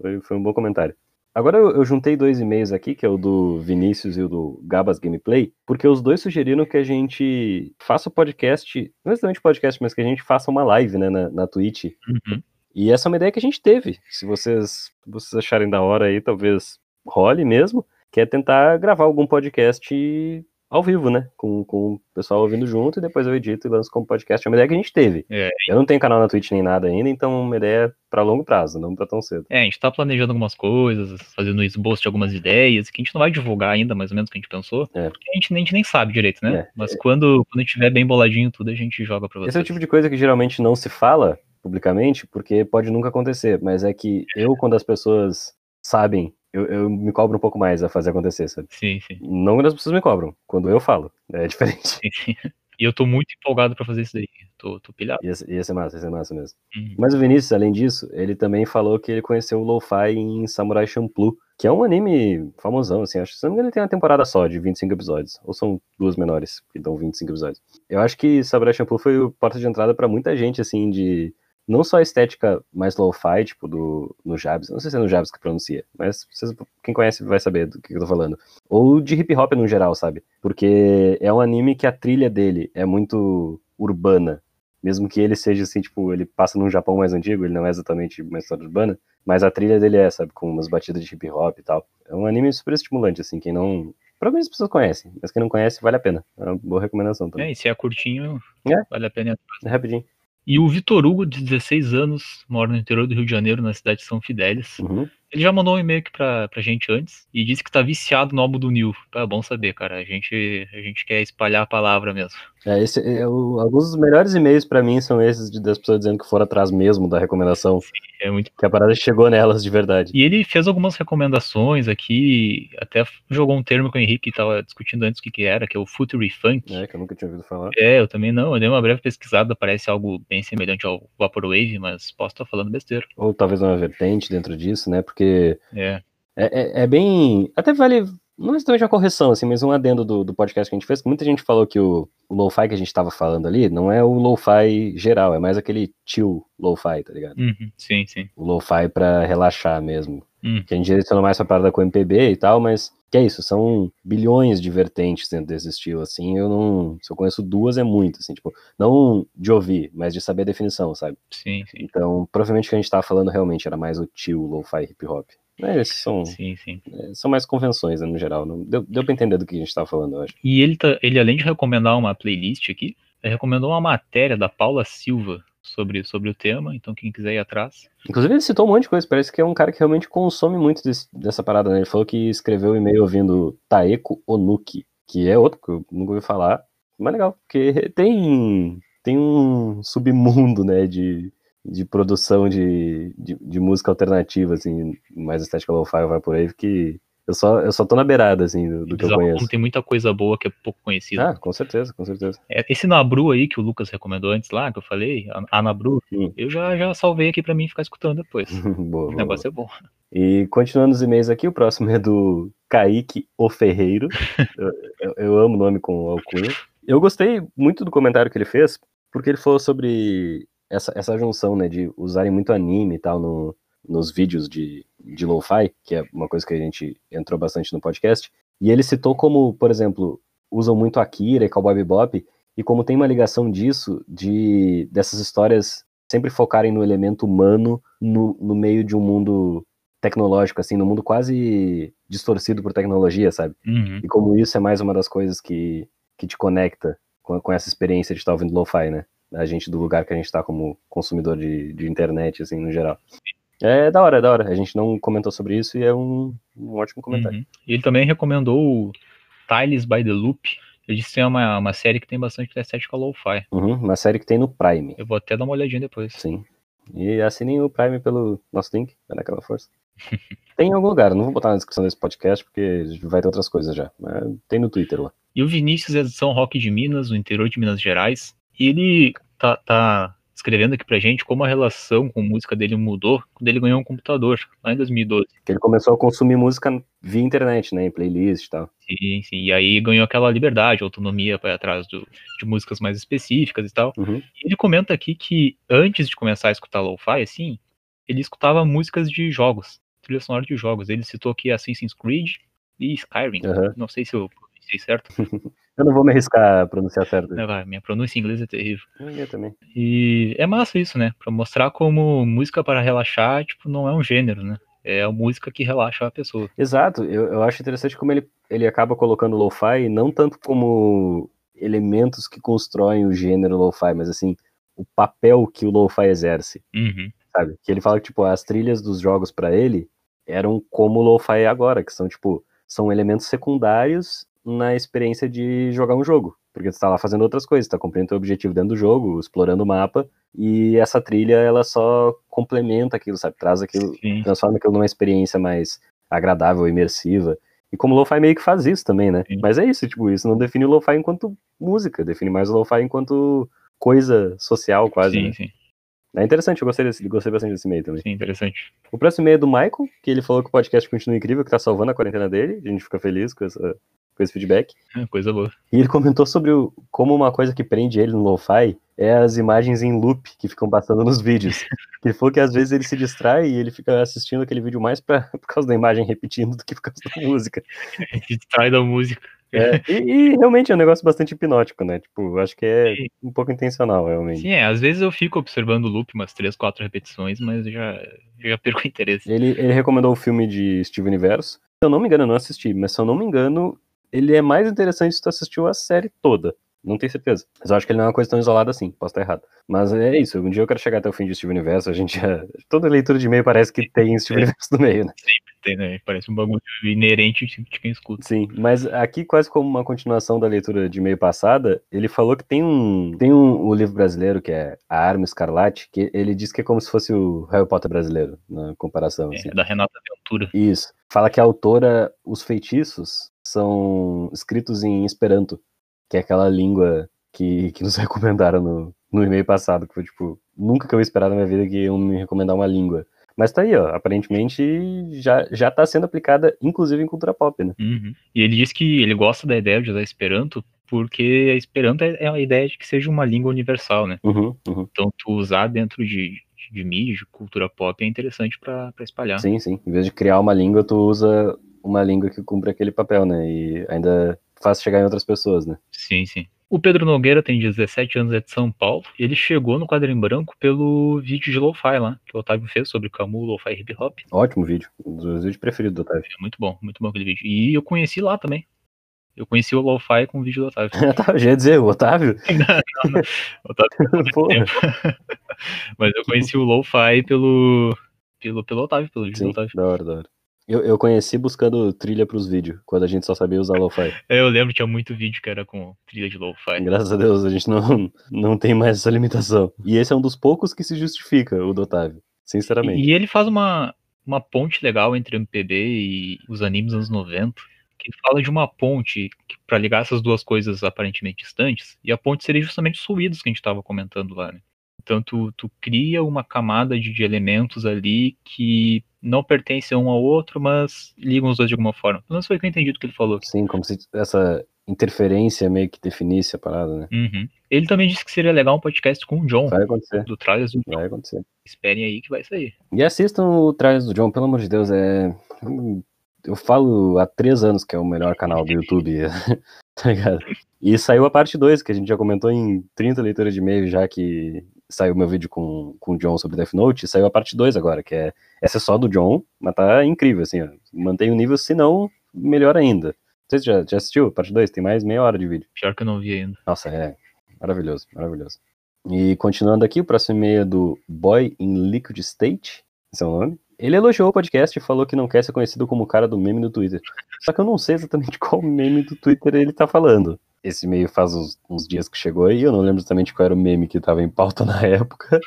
A: Foi, foi um bom comentário. Agora eu, eu juntei dois e-mails aqui, que é o do Vinícius e o do Gabas Gameplay, porque os dois sugeriram que a gente faça o podcast, não exatamente podcast, mas que a gente faça uma live, né, na, na Twitch.
C: Uhum.
A: E essa é uma ideia que a gente teve. Se vocês, vocês acharem da hora aí, talvez role mesmo, que é tentar gravar algum podcast ao vivo, né? Com, com o pessoal ouvindo junto e depois eu edito e lanço como podcast. É uma ideia que a gente teve.
C: É.
A: Eu não tenho canal na Twitch nem nada ainda, então é uma ideia pra longo prazo, não pra tão cedo.
C: É, a gente tá planejando algumas coisas, fazendo esboço de algumas ideias, que a gente não vai divulgar ainda, mais ou menos, o que a gente pensou.
A: É.
C: Porque a gente, a gente nem sabe direito, né?
A: É.
C: Mas quando, quando a gente tiver bem boladinho tudo, a gente joga pra vocês.
A: Esse é o tipo de coisa que geralmente não se fala publicamente, porque pode nunca acontecer, mas é que eu, quando as pessoas sabem, eu, eu me cobro um pouco mais a fazer acontecer, sabe?
C: Sim, sim,
A: Não quando as pessoas me cobram, quando eu falo, é diferente.
C: sim, sim. E eu tô muito empolgado pra fazer isso daí. Tô, tô pilhado.
A: Ia, ser- ia ser massa, ia ser massa mesmo.
C: Uhum.
A: Mas o Vinícius, além disso, ele também falou que ele conheceu o Lo-Fi em Samurai Champloo, que é um anime famosão, assim, acho que se não me engano ele tem uma temporada só, de 25 episódios, ou são duas menores, que dão 25 episódios. Eu acho que Samurai Champloo foi o porta de entrada pra muita gente, assim, de não só a estética mais lo-fi, tipo, do, no Jabs, não sei se é no Jabs que pronuncia, mas vocês- quem conhece vai saber do que eu tô falando. Ou de hip hop no geral, sabe? Porque é um anime que a trilha dele é muito urbana, mesmo que ele seja assim, tipo, ele passa num Japão mais antigo, ele não é exatamente uma história urbana, mas a trilha dele é, sabe, com umas batidas de hip hop e tal. É um anime super estimulante, assim, quem não. Provavelmente as pessoas conhecem, mas quem não conhece, vale a pena. É uma boa recomendação
C: É,
A: também.
C: e se é curtinho,
A: É.
C: vale a pena.
A: É rapidinho.
C: E o Vitor Hugo, de 16 anos, mora no interior do Rio de Janeiro, na cidade de São Fidélis.
A: Uhum.
C: Ele já mandou um e-mail aqui pra, pra gente antes e disse que tá viciado no álbum do Nil. É bom saber, cara. A gente, a gente quer espalhar a palavra mesmo.
A: É, esse, é, o- alguns dos melhores e-mails pra mim são esses de, das pessoas dizendo que foram atrás mesmo da recomendação,
C: É muito.
A: que a parada chegou nelas de verdade.
C: E ele fez algumas recomendações aqui, até jogou um termo com o Henrique que tava discutindo antes o que, que era, que é o Future Funk.
A: É, que eu nunca tinha ouvido falar.
C: É, eu também não. Eu dei uma breve pesquisada, parece algo bem semelhante ao Vaporwave, mas posso estar falando besteira.
A: Ou talvez uma vertente dentro disso, né? Porque
C: É,
A: É, é- é bem. Até vale. Não exatamente uma correção, assim, mas um adendo do, do podcast que a gente fez. que Muita gente falou que o, o lo-fi que a gente tava falando ali não é o lo-fi geral, é mais aquele chill lo-fi, tá ligado?
C: uhum, sim, sim.
A: O lo-fi pra relaxar mesmo.
C: Hum.
A: Que a gente direcionou mais pra parada com MPB e tal, mas que é isso, são bilhões de vertentes dentro desse estilo, assim. Eu não. Se eu conheço duas é muito, assim, tipo, não de ouvir, mas de saber a definição, sabe?
C: Sim, sim.
A: Então, provavelmente o que a gente tava falando realmente era mais o chill lo-fi hip hop. Mas esses são.
C: Sim, sim.
A: É, são mais convenções, né, no geral. Não, deu, deu pra entender do que a gente tava falando, eu acho.
C: E ele, tá, ele, além de recomendar uma playlist aqui, ele recomendou uma matéria da Paula Silva sobre, sobre o tema, então quem quiser ir atrás.
A: Inclusive, ele citou um monte de coisa. Parece que é um cara que realmente consome muito desse- dessa parada, né? Ele falou que escreveu o e-mail ouvindo Taeko Onuki, que é outro que eu nunca ouvi falar. Mas legal, porque tem, tem um submundo, né, de, de produção de, de, de música alternativa, assim, mais estética lo-fi vai por aí, que eu só, eu só tô na beirada, assim, do, do que eu conheço.
C: tem muita coisa boa que é pouco conhecida.
A: Ah, com certeza, com certeza.
C: É, Esse Nabru aí que o Lucas recomendou antes lá, que eu falei, a, a Nabru, eu já, já salvei aqui pra mim ficar escutando depois. [LAUGHS]
A: boa,
C: O
A: boa, boa.
C: negócio é bom.
A: E continuando os e-mails aqui, o próximo é do Kaique O Ferreiro. [LAUGHS] eu, eu- eu amo o nome com alcunha. Eu gostei muito do comentário que ele fez, porque ele falou sobre essa, essa junção, né, de usarem muito anime e tal no, nos vídeos de, de lo-fi, que é uma coisa que a gente entrou bastante no podcast. E ele citou como, por exemplo, usam muito Akira e Cowboy Bebop, e como tem uma ligação disso, de dessas histórias sempre focarem no elemento humano no, no meio de um mundo tecnológico, assim, no mundo quase distorcido por tecnologia, sabe?
C: Uhum.
A: E como isso é mais uma das coisas que, que te conecta com, com essa experiência de estar ouvindo lo-fi, né? A gente do lugar que a gente tá como consumidor de, de internet, assim, no geral. É da hora, é da hora. A gente não comentou sobre isso e é um, um ótimo comentário.
C: Uhum. E ele também recomendou o Tiles by the Loop. Ele disse que é uma, uma série que tem bastante estética lo-fi.
A: Uhum, uma série que tem no Prime,
C: Eu vou até dar uma olhadinha depois.
A: sim. E assinem o Prime pelo nosso link, vai dar aquela força. [LAUGHS] Tem em algum lugar, não vou botar na descrição desse podcast porque vai ter outras coisas já. Mas tem no Twitter lá.
C: E o Vinícius é de São Roque de Minas, no interior de Minas Gerais. E ele tá, tá escrevendo aqui pra gente como a relação com música dele mudou quando ele ganhou um computador, lá em 2012.
A: Que ele começou a consumir música via internet, né? Em playlist e tal.
C: Sim, sim. E aí ganhou aquela liberdade, autonomia para atrás do, de músicas mais específicas e tal.
A: Uhum.
C: E ele comenta aqui que antes de começar a escutar lo-fi, assim, ele escutava músicas de jogos, trilha sonora de jogos. Ele citou aqui Assassin's Creed e Skyrim.
A: Aham.
C: Não sei se eu pronunciei certo. [LAUGHS]
A: Eu não vou me arriscar a pronunciar certo.
C: Não, vai, minha pronúncia em inglês é terrível.
A: Eu também.
C: E é massa isso, né? Pra mostrar como música para relaxar, tipo, não é um gênero, né? É a música que relaxa a pessoa.
A: Exato, eu, eu acho interessante como ele, ele acaba colocando lo-fi não tanto como elementos que constroem o gênero lo-fi, mas assim, o papel que o lo-fi exerce,
C: Uhum.
A: sabe? Que ele fala que, tipo, as trilhas dos jogos pra ele eram como o lo-fi é agora, que são, tipo, são elementos secundários na experiência de jogar um jogo. Porque você tá lá fazendo outras coisas, tá cumprindo teu objetivo dentro do jogo, explorando o mapa, e essa trilha, ela só complementa aquilo, sabe? Traz aquilo,
C: Sim.
A: transforma aquilo numa experiência mais agradável, imersiva. E como o lo-fi meio que faz isso também, né?
C: Sim.
A: Mas é isso, tipo, isso não define o lo-fi enquanto música, define mais o lo-fi enquanto coisa social, quase.
C: sim,
A: né?
C: sim,
A: É interessante, eu gostei, desse, gostei bastante desse meio também.
C: sim, interessante.
A: O próximo e-mail é do Michael, que ele falou que o podcast continua incrível, que tá salvando a quarentena dele. A gente fica feliz com, essa, com esse feedback.
C: É, coisa boa.
A: E ele comentou sobre o, como uma coisa que prende ele no lo-fi é as imagens em loop que ficam passando nos vídeos. [LAUGHS] Ele falou que às vezes ele se distrai e ele fica assistindo aquele vídeo mais pra, por causa da imagem repetindo do que por causa da música.
C: A gente distrai da música.
A: É, e, e realmente é um negócio bastante hipnótico, né? Tipo, acho que é
C: Sim.
A: um pouco intencional, realmente.
C: Sim, é, às vezes eu fico observando o loop umas três, quatro repetições, mas já, já perco o interesse.
A: Ele, ele recomendou o filme de Steve Universo. Se eu não me engano, eu não assisti, mas se eu não me engano, ele é mais interessante se tu assistiu a série toda. Não tenho certeza. Mas eu acho que ele não é uma coisa tão isolada assim, posso estar errado. Mas é isso, um dia eu quero chegar até o fim de Steve Universo, a gente já... Toda leitura de e-mail parece que tem Steve
C: É.
A: Universo no meio, né?
C: Tem, né? Parece um bagulho inerente de quem escuta.
A: Sim, mas aqui quase como uma continuação da leitura de e-mail passada, ele falou que tem um tem um, o livro brasileiro que é A Arma Escarlate, que ele diz que é como se fosse o Harry Potter brasileiro, na comparação, assim.
C: É, da Renata Ventura.
A: Isso. Fala que a autora, os feitiços são escritos em Esperanto, que é aquela língua que, que nos [LAUGHS] recomendaram no, no e-mail passado, que foi tipo, nunca que eu ia esperar na minha vida que iam me recomendar uma língua. Mas tá aí, ó, aparentemente já, já tá sendo aplicada, inclusive em cultura pop, né?
C: Uhum. E ele diz que ele gosta da ideia de usar Esperanto porque a Esperanto é é a ideia de que seja uma língua universal, né?
A: Uhum, uhum.
C: Então tu usar dentro de, de mídia, de cultura pop, é interessante pra espalhar.
A: Sim, sim. Em vez de criar uma língua, tu usa uma língua que cumpre aquele papel, né? E ainda faz chegar em outras pessoas, né?
C: Sim, sim. O Pedro Nogueira tem 17 anos, é de São Paulo. E ele chegou no quadro em branco pelo vídeo de lo-fi lá, que o Otávio fez sobre Camu, lo-fi hip hop.
A: Ótimo vídeo. Um dos vídeos preferidos do Otávio.
C: É muito bom, muito bom aquele vídeo. E eu conheci lá também. Eu conheci o lo-fi com o vídeo do Otávio. [LAUGHS]
A: Tá, já ia dizer, o Otávio? [LAUGHS]
C: O Otávio [LAUGHS]
A: Porra.
C: Mas eu conheci o lo-fi pelo, pelo, pelo Otávio, pelo vídeo
A: Sim,
C: do Otávio.
A: da hora, da hora. Eu, eu conheci buscando trilha pros vídeos, quando a gente só sabia usar lo-fi.
C: É, [LAUGHS] eu lembro, tinha muito vídeo que era com trilha de lo-fi.
A: Graças a Deus, a gente não, não tem mais essa limitação. E esse é um dos poucos que se justifica, o do Otávio. Sinceramente.
C: E, e ele faz uma, uma ponte legal entre o MPB e os animes anos 90, que fala de uma ponte pra ligar essas duas coisas aparentemente distantes, e a ponte seria justamente os ruídos que a gente estava comentando lá, né? Então tu, tu cria uma camada de, de elementos ali que não pertencem um ao outro, mas ligam os dois de alguma forma. Menos foi que eu entendi do que ele falou.
A: Sim, como se essa interferência meio que definisse a parada, né?
C: Uhum. Ele também disse que seria legal um podcast com o John,
A: Vai acontecer,
C: do Trailers do John.
A: vai acontecer.
C: Esperem aí que vai sair.
A: E assistam o Trailers do John, pelo amor de Deus, é. Eu falo há três anos que é o melhor canal do YouTube, [LAUGHS] tá ligado? E saiu a parte 2, que a gente já comentou em 30 leituras de e-mail, já que saiu meu vídeo com, com o John sobre Death Note, saiu a parte 2 agora, que é. Essa é só do John, mas tá incrível, assim, ó. Mantém o nível, se não, melhor ainda. Não sei se já, já assistiu a parte 2, tem mais meia hora de vídeo.
C: Pior que eu não vi ainda.
A: Nossa, é maravilhoso, maravilhoso. E continuando aqui, o próximo e-mail é do Boy in Liquid State, esse é o nome. Ele elogiou o podcast e falou que não quer ser conhecido como o cara do meme do Twitter. Só que eu não sei exatamente [LAUGHS] qual meme do Twitter ele tá falando. Esse e-mail faz uns, uns dias que chegou aí, eu não lembro exatamente qual era o meme que tava em pauta [LAUGHS] na época.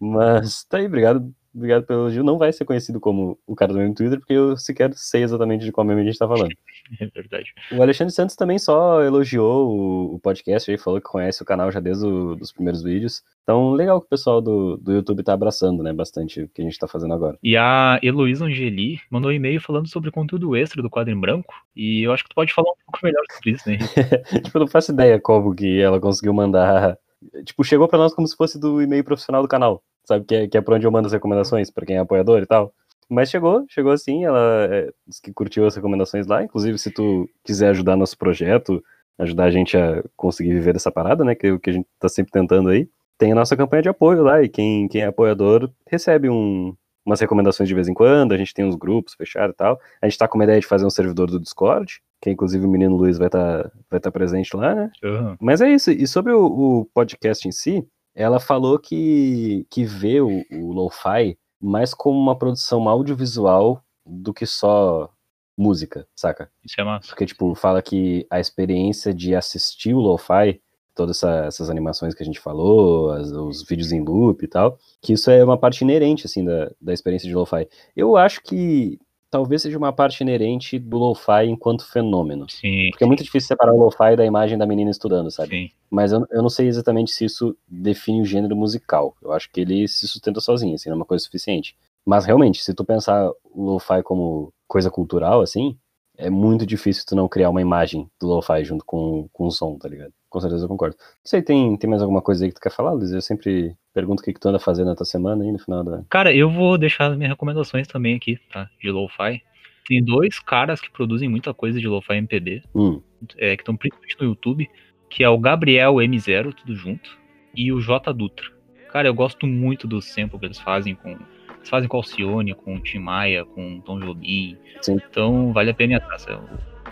A: Mas tá aí, obrigado, obrigado pelo elogio. Não vai ser conhecido como o cara do meme Twitter, porque eu sequer sei exatamente de qual meme a gente tá falando. [LAUGHS]
C: É verdade.
A: O Alexandre Santos também só elogiou o, o podcast aí, falou que conhece o canal já desde os primeiros vídeos. Então, legal que o pessoal do, do YouTube tá abraçando, né, bastante o que a gente tá fazendo agora.
C: E a Heloísa Angeli mandou um e-mail falando sobre conteúdo extra do quadro em branco. E eu acho que tu pode falar um pouco melhor sobre isso, né? [LAUGHS]
A: Tipo, eu não faço ideia como que ela conseguiu mandar. Tipo, chegou pra nós como se fosse do e-mail profissional do canal, sabe? Que é, que é pra onde eu mando as recomendações, pra quem é apoiador e tal. Mas chegou, chegou assim, ela é, disse que curtiu as recomendações lá. Inclusive, se tu quiser ajudar nosso projeto, ajudar a gente a conseguir viver dessa parada, né? Que é o que a gente tá sempre tentando aí. Tem a nossa campanha de apoio lá, e quem, quem é apoiador recebe um, umas recomendações de vez em quando, a gente tem uns grupos fechados e tal. A gente tá com uma ideia de fazer um servidor do Discord, que inclusive o menino Luiz vai estar tá, vai tá presente lá, né?
C: Aham.
A: Mas é isso. E sobre o, o podcast em si, ela falou que, que vê o, o Lo-Fi mais como uma produção audiovisual do que só música, saca?
C: Isso é massa.
A: Porque, tipo, fala que a experiência de assistir o Lo-Fi, todas essa- essas animações que a gente falou, as- os vídeos em loop e tal, que isso é uma parte inerente, assim, da, da experiência de Lo-Fi. Eu acho que talvez seja uma parte inerente do Lo-Fi enquanto fenômeno.
C: Sim.
A: Porque é muito difícil separar o Lo-Fi da imagem da menina estudando, sabe?
C: Sim.
A: Mas eu, eu não sei exatamente se isso define o gênero musical. Eu acho que ele se sustenta sozinho, assim, não é uma coisa suficiente. Mas realmente, se tu pensar o lo-fi como coisa cultural, assim, é muito difícil tu não criar uma imagem do lo-fi junto com, com o som, tá ligado? Com certeza eu concordo. Não sei, tem, tem mais alguma coisa aí que tu quer falar, Luiz? Eu sempre pergunto o que, que tu anda fazendo na tua semana aí no final da.
C: Cara, eu vou deixar as minhas recomendações também aqui, tá? De lo-fi. Tem dois caras que produzem muita coisa de lo-fi MPB,
A: Hum,
C: é, que estão principalmente no YouTube, que é o Gabriel M0, tudo junto, e o J Dutra. Cara, eu gosto muito do sample que eles fazem com. Eles fazem com Alcione, com Tim Maia, com Tom Jobim.
A: Sim.
C: Então vale a pena ir atrás. é,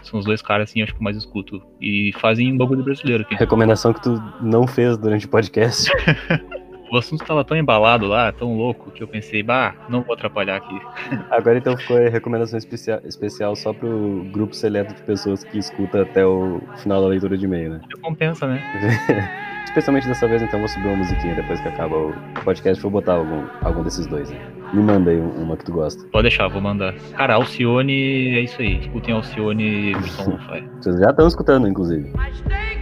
C: São os dois caras, assim, acho que mais escuto. E fazem um bagulho brasileiro aqui.
A: recomendação que tu não fez durante o podcast. [LAUGHS]
C: O assunto tava tão embalado lá, tão louco, que eu pensei, bah, não vou atrapalhar aqui. [LAUGHS]
A: Agora então ficou a recomendação especial, especial só pro grupo seleto de pessoas que escuta até o final da leitura de e-mail, né?
C: Compensa, né? [LAUGHS]
A: Especialmente dessa vez, então, vou subir uma musiquinha depois que acaba o podcast. Vou botar algum, algum desses dois. Né? Me manda aí um- uma que tu gosta.
C: Pode deixar, vou mandar. Cara, Alcione é isso aí. Escutem Alcione versão.
A: Vocês já estão escutando, inclusive.
E: I stay